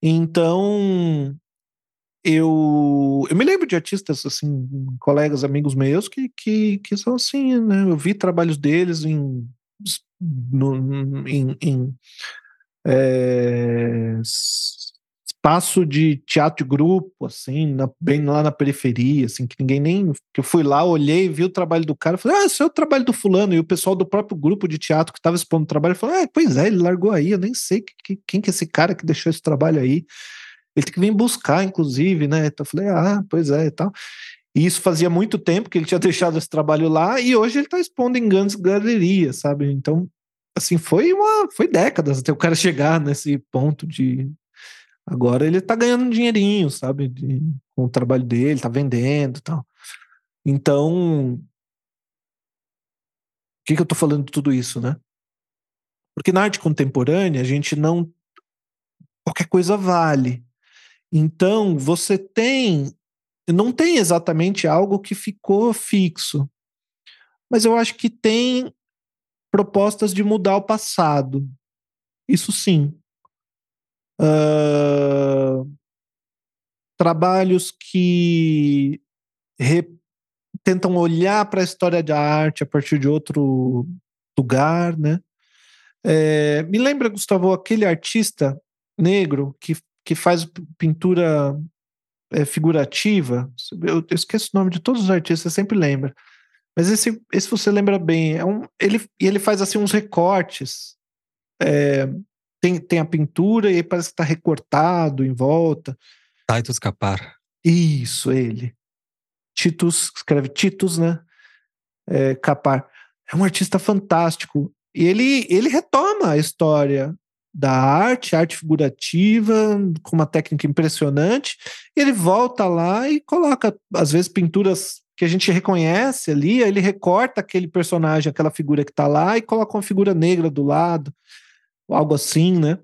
Speaker 2: Então, eu, eu me lembro de artistas, assim, colegas, amigos meus, que, que, que são assim, né? Eu vi trabalhos deles em, no, em, em é, espaço de teatro de grupo, assim, na, bem lá na periferia, assim, que ninguém nem. que eu fui lá, olhei, vi o trabalho do cara, falei, ah, esse é o trabalho do fulano, e o pessoal do próprio grupo de teatro que estava expondo o trabalho falou, ah, pois é, ele largou aí, eu nem sei que, que, quem que é esse cara que deixou esse trabalho aí. Ele tem que vir buscar, inclusive, né? Então eu falei, ah, pois é e tal. E isso fazia muito tempo que ele tinha deixado esse trabalho lá, e hoje ele está expondo em grandes galerias, sabe? Então, assim, foi uma. Foi décadas até o cara chegar nesse ponto de, Agora ele tá ganhando um dinheirinho, sabe? De, com o trabalho dele, tá vendendo tal. Então, o que, que eu tô falando de tudo isso, né? Porque na arte contemporânea a gente não. Qualquer coisa vale. Então, você tem. Não tem exatamente algo que ficou fixo. Mas eu acho que tem propostas de mudar o passado. Isso sim. Uh, trabalhos que re, tentam olhar para a história da arte a partir de outro lugar, né? É, me lembra, Gustavo, aquele artista negro que, que faz pintura é, figurativa. Eu, eu, esqueço o nome de todos os artistas, sempre lembra. Mas esse, esse você lembra bem. É um, ele, ele faz assim uns recortes. É, tem, tem a pintura e aí parece que está recortado em volta.
Speaker 1: Titus Capar.
Speaker 2: Isso, ele. Titus, escreve Titus, né? É, Capar. É um artista fantástico. E ele, ele retoma a história da arte, arte figurativa, com uma técnica impressionante. Ele volta lá e coloca, às vezes, pinturas que a gente reconhece ali, aí ele recorta aquele personagem, aquela figura que está lá, e coloca uma figura negra do lado algo assim, né?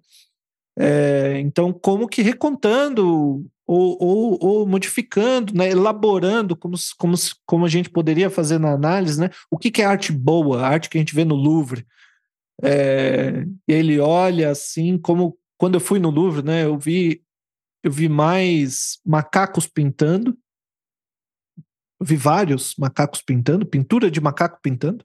Speaker 2: É, então, como que recontando ou, ou, ou, modificando, né, elaborando, como, como, como a gente poderia fazer na análise, né? O que, que é arte boa, arte que a gente vê no Louvre. É, ele olha assim, como quando eu fui no Louvre, né? Eu vi, eu vi mais macacos pintando, vi vários macacos pintando, pintura de macaco pintando.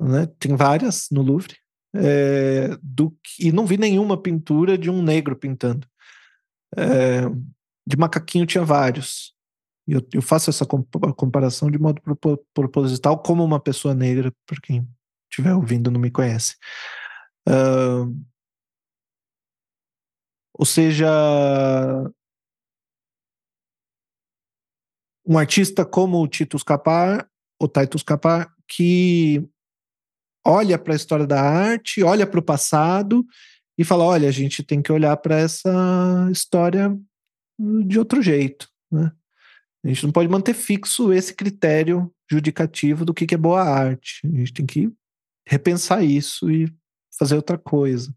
Speaker 2: Né? Tem várias no Louvre. é, do e não vi nenhuma pintura de um negro pintando. É, de macaquinho tinha vários. Eu, eu faço essa comparação de modo proposital como uma pessoa negra, para quem estiver ouvindo não me conhece. Uh, ou seja, um artista como o Titus Capar, o Titus Capar, que olha para a história da arte, olha para o passado e fala: olha, a gente tem que olhar para essa história de outro jeito. Né? A gente não pode manter fixo esse critério judicativo do que é boa arte. A gente tem que repensar isso e fazer outra coisa.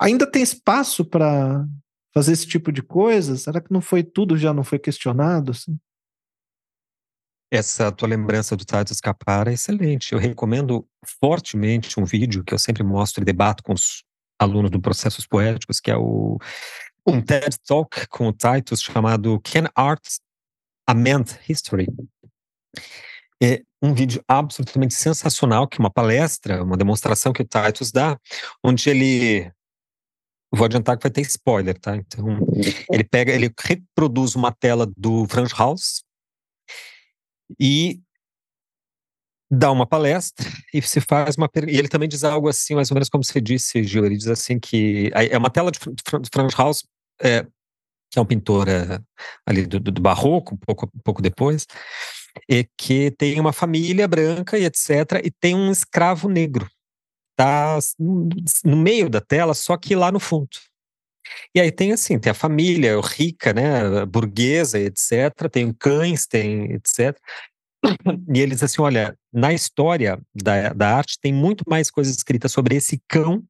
Speaker 2: Ainda tem espaço para fazer esse tipo de coisa? Será que não foi tudo já não foi questionado? Assim?
Speaker 1: Essa tua lembrança do Taito Escapar é excelente. Eu recomendo fortemente um vídeo que eu sempre mostro e debato com os alunos do Processos Poéticos, que é o um TED Talk com o Titus chamado Can Art Amend History? É um vídeo absolutamente sensacional, que é uma palestra, uma demonstração que o Titus dá, onde ele Vou adiantar que vai ter spoiler, tá? Então, ele pega, ele reproduz uma tela do Franz Haus e dá uma palestra e se faz uma e ele também diz algo assim, mais ou menos como você disse, Gil, ele diz assim que é uma tela de Franz Haus é, que é um pintor é, ali do, do, barroco, um pouco, um pouco depois, e que tem uma família branca e etc, e tem um escravo negro tá no meio da tela, só que lá no fundo. E aí tem assim, tem a família rica, né, burguesa, etc, tem cães, tem etc. E eles assim, olha, na história da, da arte tem muito mais coisas escritas sobre esse cão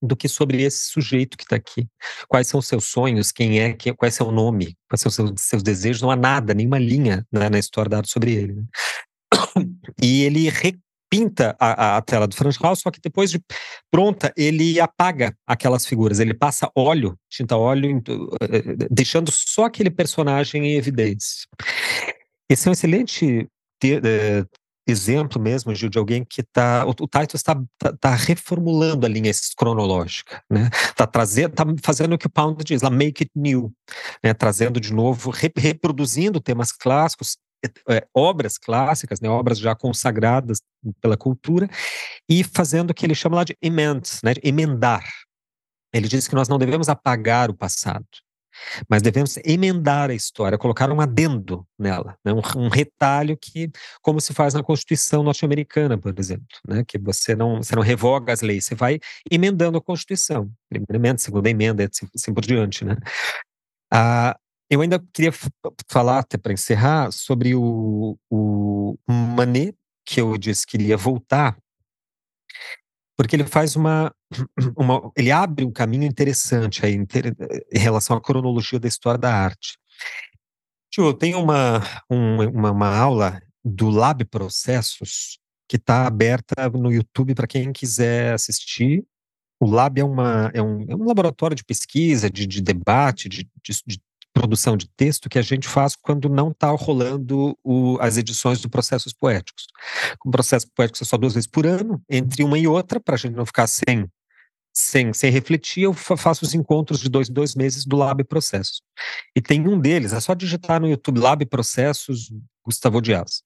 Speaker 1: do que sobre esse sujeito que está aqui. Quais são os seus sonhos, quem é, quem, qual é seu nome, quais são os seus, seus desejos, não há nada, nenhuma linha né, na história da arte sobre ele. Né? E ele pinta a, a, tela do Franz Haus, só que depois de pronta, ele apaga aquelas figuras, ele passa óleo, tinta óleo, eh, eh, deixando só aquele personagem em evidência. Esse é um excelente é, exemplo mesmo, Gil, de alguém que está. O, o Titus está tá, tá reformulando a linha cronológica, né? Está trazendo, tá fazendo o que o Pound diz, lá make it new, né? Trazendo de novo, re, reproduzindo temas clássicos, é, obras clássicas, né, obras já consagradas pela cultura, e fazendo o que ele chama lá de emend, né, de emendar. Ele diz que nós não devemos apagar o passado, mas devemos emendar a história, colocar um adendo nela, né, um, um, retalho que, como se faz na Constituição norte-americana, por exemplo, né, que você não, você não revoga as leis, você vai emendando a Constituição, primeira emenda, segunda emenda, assim, assim por diante, né. Ah, eu ainda queria falar, até para encerrar, sobre o, o Manet, que eu disse que iria voltar, porque ele faz uma, uma ele abre um caminho interessante aí, em relação à cronologia da história da arte. Eu tenho uma, uma, uma aula do Lab Processos que está aberta no YouTube para quem quiser assistir. O Lab é, uma, é, um, é um laboratório de pesquisa, de, de debate, de, de, de produção de texto que a gente faz quando não está rolando o, as edições do Processos Poéticos. O processo poético é só duas vezes por ano, entre uma e outra, para a gente não ficar sem, sem, sem refletir, eu faço os encontros de dois em dois meses do Lab Processos. E tem um deles, é só digitar no YouTube Lab Processos Gustavo Dias.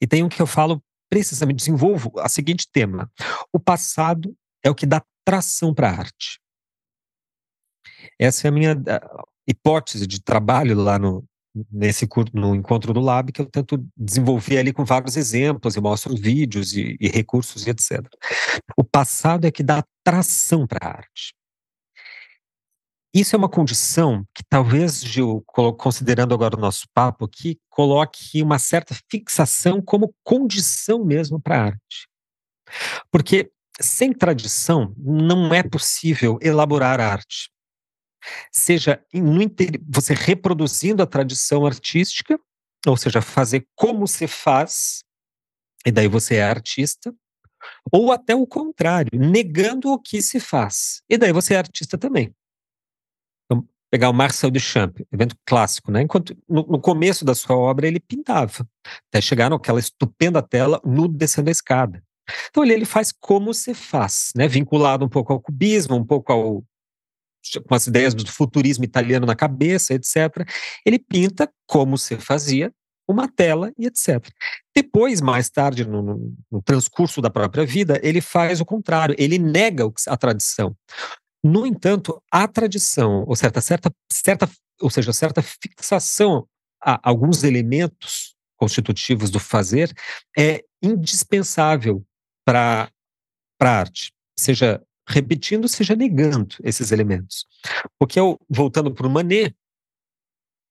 Speaker 1: E tem um que eu falo precisamente, desenvolvo a seguinte tema: o passado é o que dá tração para a arte. Essa é a minha hipótese de trabalho lá no, nesse no encontro do Lab, que eu tento desenvolver ali com vários exemplos, eu mostro vídeos e, e recursos e etc. O passado é que dá tração para a arte. Isso é uma condição que talvez, Gil, considerando agora o nosso papo aqui, coloque uma certa fixação como condição mesmo para a arte. Porque sem tradição não é possível elaborar arte seja no você reproduzindo a tradição artística, ou seja, fazer como se faz, e daí você é artista, ou até o contrário, negando o que se faz, e daí você é artista também. Então, pegar o Marcel Duchamp, evento clássico, né? Enquanto no, no começo da sua obra ele pintava, até chegar naquela estupenda tela nu descendo a escada. Então ele, ele faz como se faz, né? vinculado um pouco ao cubismo, um pouco ao com as ideias do futurismo italiano na cabeça, etc. Ele pinta como se fazia uma tela e etc. Depois, mais tarde, no, no, no, transcurso da própria vida, ele faz o contrário, ele nega a tradição. No entanto, a tradição, ou certa, certa, certa, ou seja, certa fixação a alguns elementos constitutivos do fazer é indispensável para a arte, seja repetindo, seja negando esses elementos. Porque, eu, voltando para o Manet,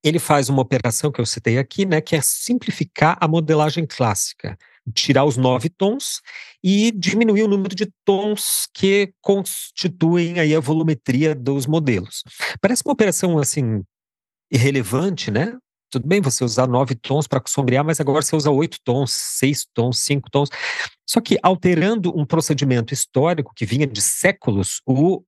Speaker 1: ele faz uma operação que eu citei aqui, né, que é simplificar a modelagem clássica, tirar os nove tons e diminuir o número de tons que constituem aí a volumetria dos modelos. Parece uma operação assim irrelevante, né? Tudo bem você usar nove tons para sombrear, mas agora você usa oito tons, seis tons, cinco tons. Só que alterando um procedimento histórico que vinha de séculos, o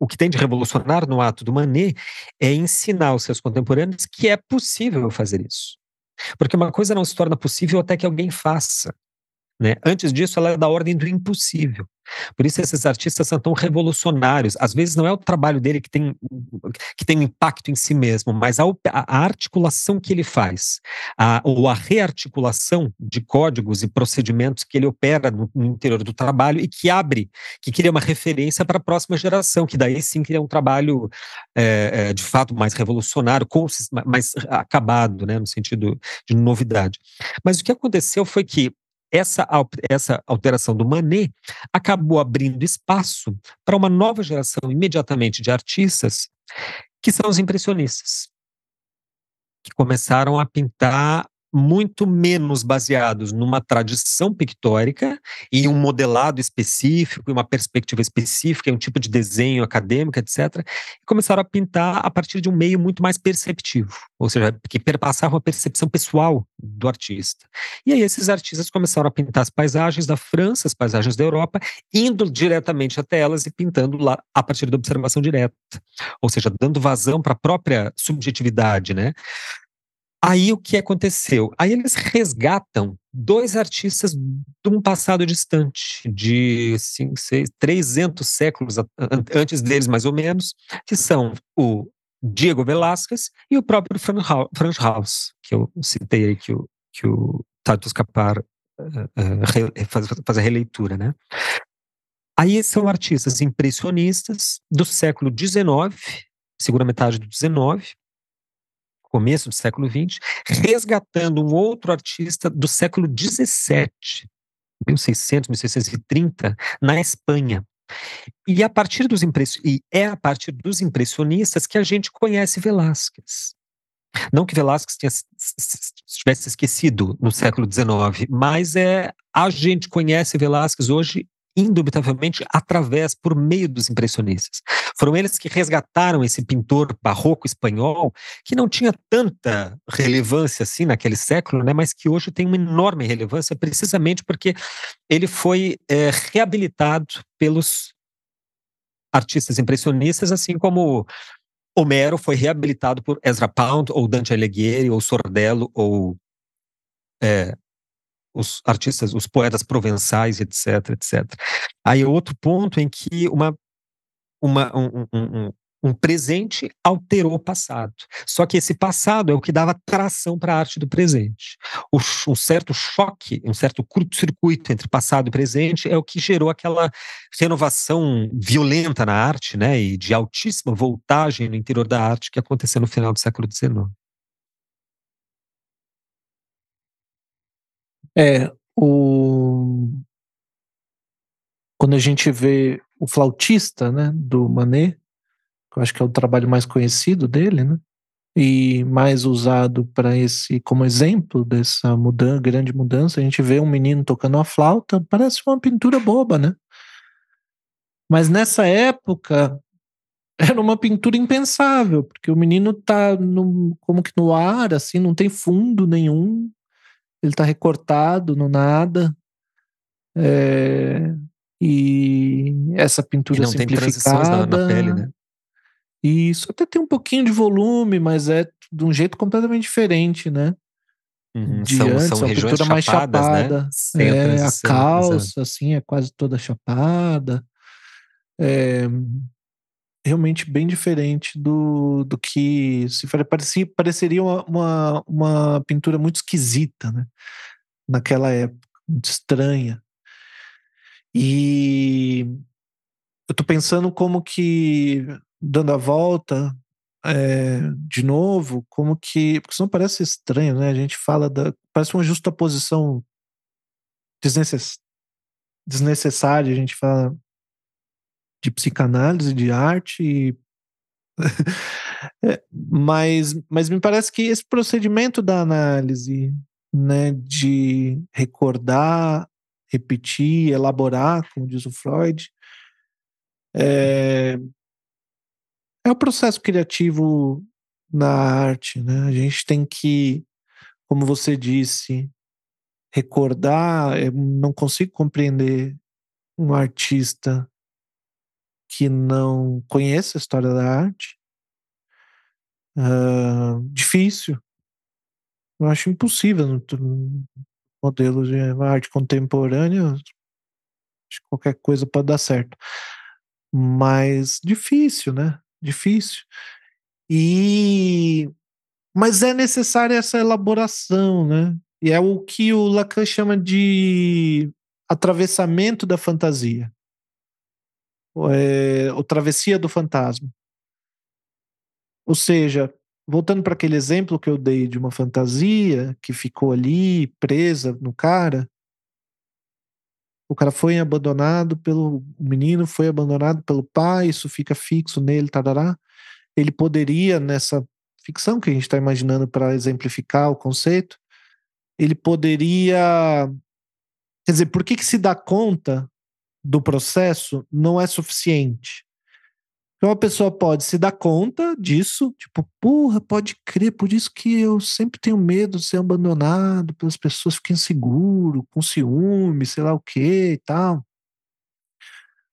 Speaker 1: o que tem de revolucionário no ato do Manet é ensinar aos seus contemporâneos que é possível fazer isso. Porque uma coisa não se torna possível até que alguém faça. Né? Antes disso, ela é da ordem do impossível. Por isso esses artistas são tão revolucionários. Às vezes não é o trabalho dele que tem, que tem um impacto em si mesmo, mas a, a articulação que ele faz, a, ou a rearticulação de códigos e procedimentos que ele opera no, no interior do trabalho e que abre, que cria uma referência para a próxima geração, que daí sim cria um trabalho é, é, de fato mais revolucionário, mais acabado, né, no sentido de novidade. Mas o que aconteceu foi que essa, essa alteração do Manet acabou abrindo espaço para uma nova geração imediatamente de artistas, que são os impressionistas, que começaram a pintar muito menos baseados numa tradição pictórica e um modelado específico, uma perspectiva específica, um tipo de desenho acadêmico, etc. E começaram a pintar a partir de um meio muito mais perceptivo, ou seja, que perpassava uma percepção pessoal do artista. E aí esses artistas começaram a pintar as paisagens da França, as paisagens da Europa, indo diretamente até elas e pintando lá a partir da observação direta, ou seja, dando vazão para a própria subjetividade, né? Aí o que aconteceu? Aí eles resgatam dois artistas de um passado distante, de cinco, seis, 300 séculos antes deles, mais ou menos, que são o Diego Velázquez e o próprio Franz Haus, que eu citei aí, que o, que o Tato Capar uh, uh, faz, faz a releitura, né? Aí são artistas impressionistas do século XIX, segunda metade do XIX, começo do século XX, resgatando um outro artista do século XVII, 1600, 1630, na Espanha. E a partir dos e é a partir dos impressionistas que a gente conhece Velázquez. Não que Velázquez tenha, tivesse esquecido no século XIX, mas é a gente conhece Velázquez hoje indubitavelmente através, por meio dos impressionistas. Foram eles que resgataram esse pintor barroco espanhol, que não tinha tanta relevância assim naquele século, né, mas que hoje tem uma enorme relevância, precisamente porque ele foi é, reabilitado pelos artistas impressionistas, assim como Homero foi reabilitado por Ezra Pound, ou Dante Alighieri, ou Sordello, ou é, os artistas, os poetas provençais, etc, etc. Aí outro ponto em que uma, uma, um, um, um presente alterou o passado. Só que esse passado é o que dava tração para a arte do presente. O, um certo choque, um certo curto-circuito entre passado e presente é o que gerou aquela renovação violenta na arte, né, e de altíssima voltagem no interior da arte que aconteceu no final do século XIX.
Speaker 2: É, o... quando a gente vê o flautista, né, do Manet, que eu acho que é o trabalho mais conhecido dele, né, e mais usado para esse como exemplo dessa mudança, grande mudança, a gente vê um menino tocando a flauta, parece uma pintura boba, né? Mas nessa época era uma pintura impensável, porque o menino tá no, como que no ar, assim, não tem fundo nenhum, ele está recortado no nada. É, e essa pintura e não simplificada.
Speaker 1: Tem na, na pele, né?
Speaker 2: Isso até tem um pouquinho de volume, mas é de um jeito completamente diferente, né?
Speaker 1: Uhum,
Speaker 2: de
Speaker 1: são,
Speaker 2: antes,
Speaker 1: são
Speaker 2: uma
Speaker 1: regiões
Speaker 2: pintura mais
Speaker 1: chapadas,
Speaker 2: chapada.
Speaker 1: né? Sem
Speaker 2: É, a calça, assim, é quase toda chapada. É, realmente bem diferente do, do que se parecia, pareceria uma, uma, uma pintura muito esquisita, né? Naquela época, muito estranha. E eu tô pensando como que, dando a volta, é, de novo, como que. Porque senão parece estranho, né? A gente fala da. Parece uma justaposição desnecess, desnecessária, a gente fala de psicanálise, de arte, e É, mas, mas me parece que esse procedimento da análise, né, de recordar, repetir, elaborar, como diz o Freud, é, é o processo criativo na arte, né? A gente tem que, como você disse, recordar. Eu não consigo compreender um artista que não conheça a história da arte. Uh, difícil. Eu acho impossível no, no modelo de arte contemporânea. Acho que qualquer coisa pode dar certo. Mas difícil, né? Difícil. E mas é necessária essa elaboração, né? E é o que o Lacan chama de atravessamento da fantasia. É, ou travessia do fantasma. Ou seja, voltando para aquele exemplo que eu dei de uma fantasia que ficou ali presa no cara, o cara foi abandonado pelo o menino, foi abandonado pelo pai, isso fica fixo nele, tarará. Ele poderia, nessa ficção que a gente está imaginando para exemplificar o conceito, ele poderia. Quer dizer, por que, que se dá conta do processo não é suficiente? Então a pessoa pode se dar conta disso, tipo, porra, pode crer, por isso que eu sempre tenho medo de ser abandonado pelas pessoas, fico inseguro, com ciúme, sei lá o que e tal.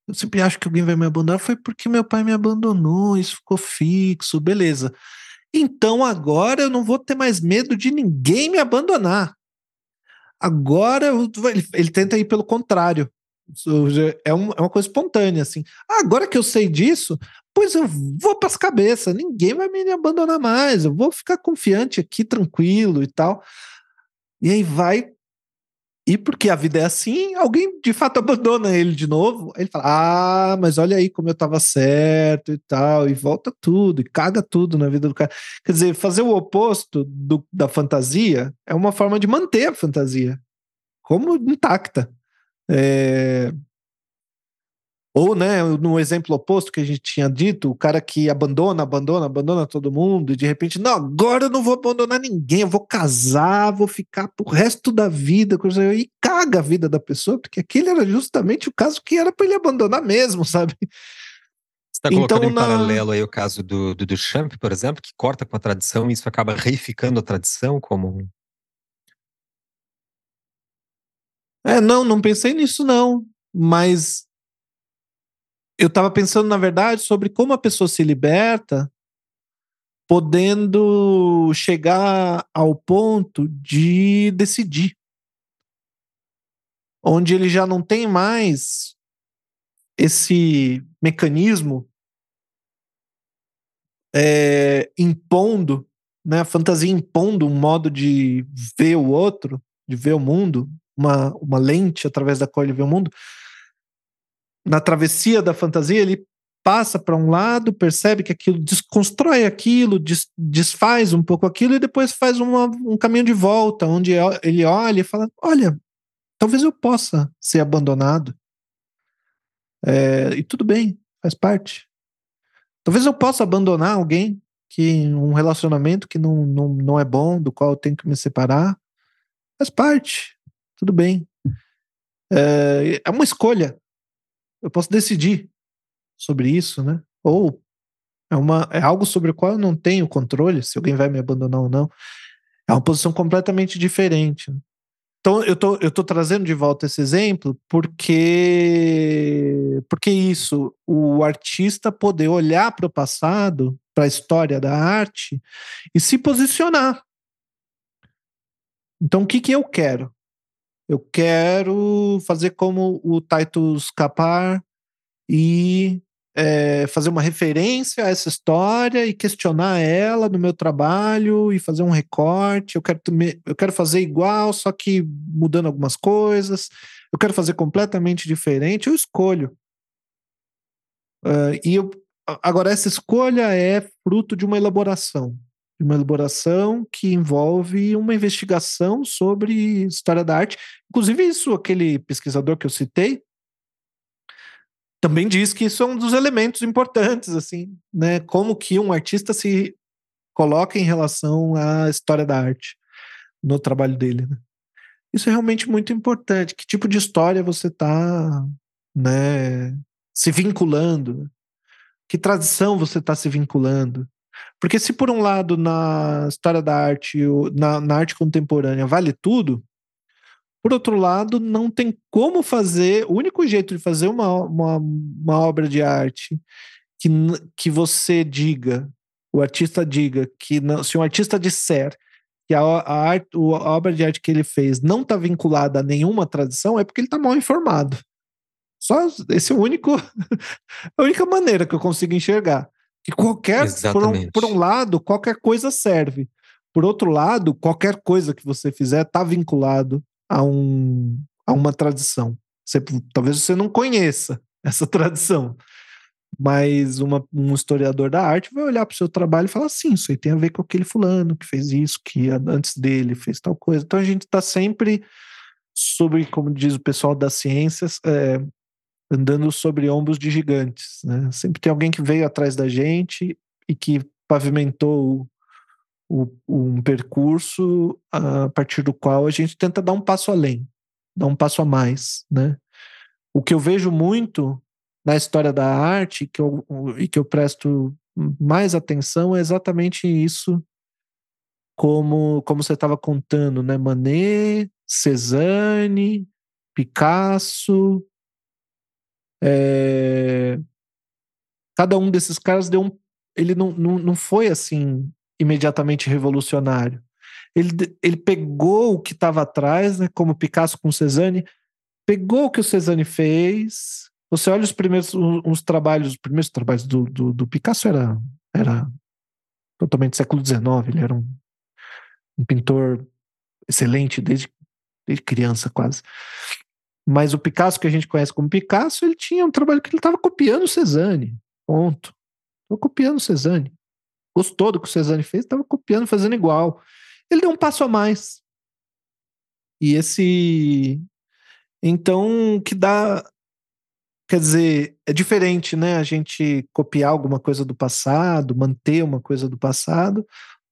Speaker 2: Eu sempre acho que alguém vai me abandonar, foi porque meu pai me abandonou, isso ficou fixo, beleza. Então agora eu não vou ter mais medo de ninguém me abandonar. Agora ele, ele tenta ir pelo contrário. É, um, é uma coisa espontânea, assim. Ah, agora que eu sei disso, pois eu vou para as cabeças, ninguém vai me abandonar mais, eu vou ficar confiante aqui, tranquilo e tal. E aí vai. E porque a vida é assim, alguém de fato abandona ele de novo. Ele fala: Ah, mas olha aí como eu estava certo e tal. E volta tudo, e caga tudo na vida do cara. Quer dizer, fazer o oposto do, da fantasia é uma forma de manter a fantasia como intacta. É... Ou, né, no exemplo oposto que a gente tinha dito, o cara que abandona, abandona, abandona todo mundo, e de repente, não, agora eu não vou abandonar ninguém, eu vou casar, vou ficar pro resto da vida, e caga a vida da pessoa, porque aquele era justamente o caso que era para ele abandonar mesmo, sabe?
Speaker 1: Você está colocando então, em na... paralelo aí o caso do, do Duchamp, por exemplo, que corta com a tradição e isso acaba reificando a tradição como
Speaker 2: É, não, não pensei nisso não, mas eu estava pensando na verdade sobre como a pessoa se liberta, podendo chegar ao ponto de decidir, onde ele já não tem mais esse mecanismo é, impondo, né, a fantasia impondo um modo de ver o outro, de ver o mundo, uma, uma lente através da qual ele vê o mundo, na travessia da fantasia, ele passa para um lado, percebe que aquilo desconstrói aquilo, des, desfaz um pouco aquilo e depois faz uma, um caminho de volta, onde ele olha e fala: Olha, talvez eu possa ser abandonado. É, e tudo bem, faz parte. Talvez eu possa abandonar alguém que um relacionamento que não, não, não é bom, do qual eu tenho que me separar. Faz parte tudo bem. É, é uma escolha. Eu posso decidir sobre isso, né? Ou é, uma, é algo sobre o qual eu não tenho controle, se alguém vai me abandonar ou não. É uma posição completamente diferente. Então, eu tô, eu tô trazendo de volta esse exemplo porque, porque isso, o artista poder olhar para o passado, para a história da arte e se posicionar Então, o que, que eu quero? Eu quero fazer como o Titus Capar e é, fazer uma referência a essa história e questionar ela no meu trabalho e fazer um recorte. Eu quero, eu quero fazer igual, só que mudando algumas coisas. Eu quero fazer completamente diferente. Eu escolho. Uh, e eu, agora, essa escolha é fruto de uma elaboração uma elaboração que envolve uma investigação sobre história da arte. Inclusive, isso, aquele pesquisador que eu citei, também diz que isso é um dos elementos importantes, assim, né? Como que um artista se coloca em relação à história da arte no trabalho dele, né? Isso é realmente muito importante. Que tipo de história você está, né, se vinculando? Que tradição você está se vinculando? Porque se por um lado na história da arte, na, na arte contemporânea vale tudo, por outro lado, não tem como fazer. O único jeito de fazer uma, uma, uma, obra de arte que, que você diga, o artista diga, que não, se um artista disser que a, a, arte, a obra de arte que ele fez não está vinculada a nenhuma tradição, é porque ele está mal informado. Só esse é o único, a única maneira que eu consigo enxergar. Que qualquer, por um, por um, lado, qualquer coisa serve. Por outro lado, qualquer coisa que você fizer está vinculado a, um, a uma tradição. Você, talvez você não conheça essa tradição, mas uma, um historiador da arte vai olhar para o seu trabalho e falar assim, isso aí tem a ver com aquele fulano que fez isso, que antes dele fez tal coisa. Então a gente está sempre sobre, como diz o pessoal das ciências, é, andando sobre ombros de gigantes. Né? Sempre tem alguém que veio atrás da gente e que pavimentou o, um percurso a partir do qual a gente tenta dar um passo além, dar um passo a mais. Né? O que eu vejo muito na história da arte que eu, e que eu presto mais atenção é exatamente isso como, como você estava contando, né? Manet, Cezanne, Picasso, é... Cada um desses caras deu um. Ele não, não, não foi assim imediatamente revolucionário. Ele, ele pegou o que estava atrás, né, como Picasso com Cezanne, pegou o que o Cezanne fez. Você olha os primeiros uns trabalhos, os primeiros trabalhos do, do, do Picasso era, era totalmente século XIX, ele era um, um pintor excelente desde, desde criança quase. Mas o Picasso que a gente conhece como Picasso, ele tinha um trabalho que ele estava copiando Cezanne. Ponto. Estava copiando Cezanne. Gostou do que o Cezanne fez, estava copiando, fazendo igual. Ele deu um passo a mais. E esse. Então, que dá. Quer dizer, é diferente, né? A gente copiar alguma coisa do passado, manter uma coisa do passado,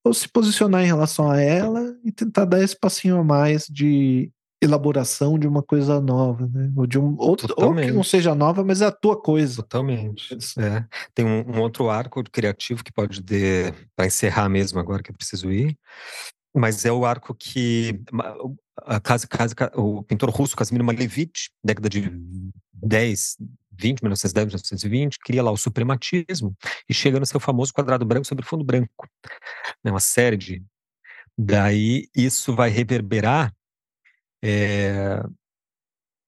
Speaker 2: ou se posicionar em relação a ela e tentar dar esse passinho a mais de elaboração de uma coisa nova, né? Ou de um outro, ou que não seja nova, mas é a tua coisa.
Speaker 1: Totalmente. É. Tem um, um, outro arco criativo que pode ter para encerrar mesmo agora que eu preciso ir, mas é o arco que a casa, casa, o pintor russo Casimir Malevich, década de 10, 20, 1910, 1920, cria lá o suprematismo e chega no seu famoso quadrado branco sobre fundo branco. É uma série de Daí isso vai reverberar é,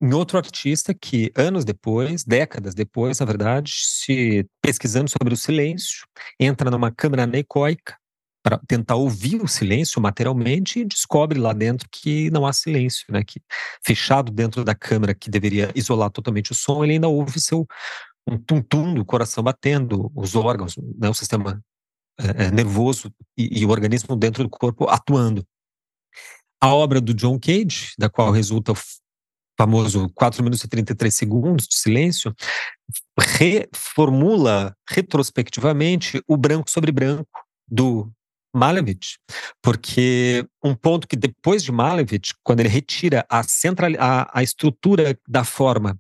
Speaker 1: em outro artista que, anos depois, décadas depois, na verdade, se pesquisando sobre o silêncio, entra numa câmara anecoica para tentar ouvir o silêncio materialmente e descobre lá dentro que não há silêncio, né? Que fechado dentro da câmara que deveria isolar totalmente o som, ele ainda ouve seu um tum-tum do coração batendo, os órgãos, né, o sistema é, nervoso e, e o organismo dentro do corpo atuando. A obra do John Cage, da qual resulta o famoso 4 minutos e 33 segundos de silêncio, reformula retrospectivamente o branco sobre branco do Malevich, porque um ponto que depois de Malevich, quando ele retira a, central, a, a estrutura da forma,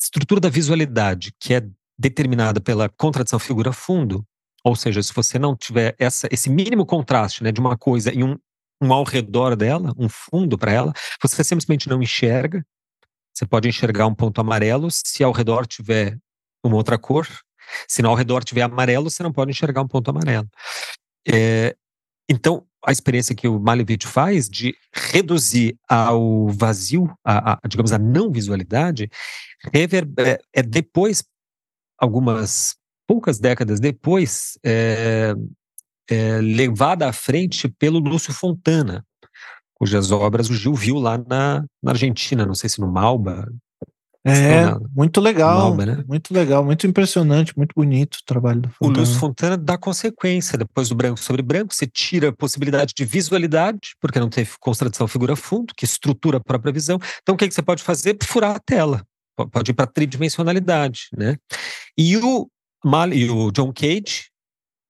Speaker 1: estrutura da visualidade, que é determinada pela contradição figura-fundo, ou seja, se você não tiver essa, esse mínimo contraste né, de uma coisa em um um ao redor dela, um fundo para ela, você simplesmente não enxerga. Você pode enxergar um ponto amarelo se ao redor tiver uma outra cor. Se ao redor tiver amarelo, você não pode enxergar um ponto amarelo. É, então, a experiência que o Malevich faz de reduzir ao vazio, a, a digamos, a não visualidade, é, é depois, algumas poucas décadas depois, é, é, levada à frente pelo Lúcio Fontana, cujas obras o Gil viu lá na, na Argentina, não sei se no Malba,
Speaker 2: é, muito legal, Malba, né? muito legal, muito impressionante, muito bonito o trabalho do
Speaker 1: Fontana. O Lúcio Fontana dá consequência, depois do branco sobre branco, você tira a possibilidade de visualidade, porque não tem constatação figura-fundo, que estrutura a própria visão. Então o que, que você pode fazer? Furar a tela, pode ir para tridimensionalidade, né? E o, e o John Cage,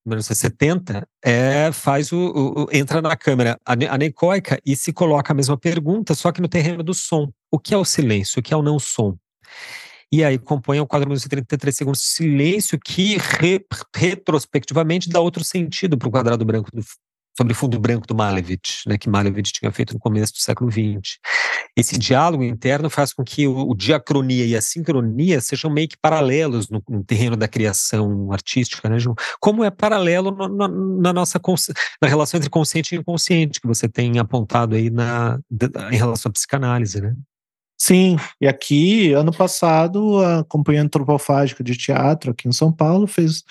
Speaker 1: 1970, é, faz o, o, entra na câmera anecoica e se coloca a mesma pergunta, só que no terreno do som. O que é o silêncio? O que é o não som? E aí compõe o quadro 33 segundos de silêncio que re, retrospectivamente dá outro sentido para o quadrado branco do, sobre fundo branco do Malevich, né, que Malevich tinha feito no começo do século XX. Esse diálogo interno faz com que o, o diacronia e a sincronia sejam meio que paralelos no, no terreno da criação artística, né, João? Como é paralelo no, no, na nossa na relação entre consciente e inconsciente que você tem apontado aí na, em relação à psicanálise, né?
Speaker 2: Sim, e aqui, ano passado, a Companhia Antropofágica de Teatro, aqui em São Paulo, fez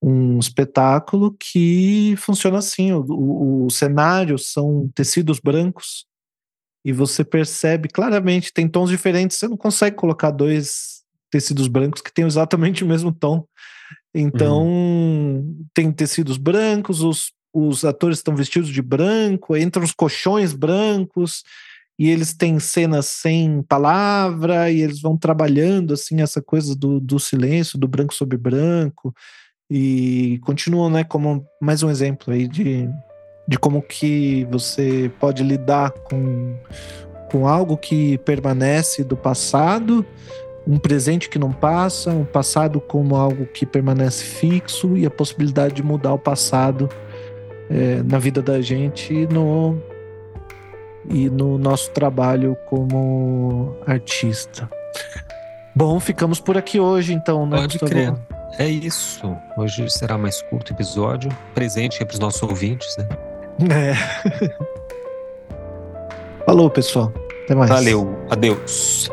Speaker 2: um espetáculo que funciona assim: o, o, o cenário são tecidos brancos e você percebe claramente, tem tons diferentes, você não consegue colocar dois tecidos brancos que tenham exatamente o mesmo tom. Então, uhum. tem tecidos brancos, os, os atores estão vestidos de branco, entram os colchões brancos, e eles têm cenas sem palavra, e eles vão trabalhando assim essa coisa do, do silêncio, do branco sobre branco, e continuam, né, como mais um exemplo aí de, de como que você pode lidar com, com algo que permanece do passado, um presente que não passa, um passado como algo que permanece fixo e a possibilidade de mudar o passado é, na vida da gente no, e no nosso trabalho como artista. Bom, ficamos por aqui hoje, então,
Speaker 1: né? Pode crer. É isso. Hoje será mais curto episódio. Presente para os nossos ouvintes, né?
Speaker 2: É. Falou, pessoal. Até mais.
Speaker 1: Valeu. Adeus.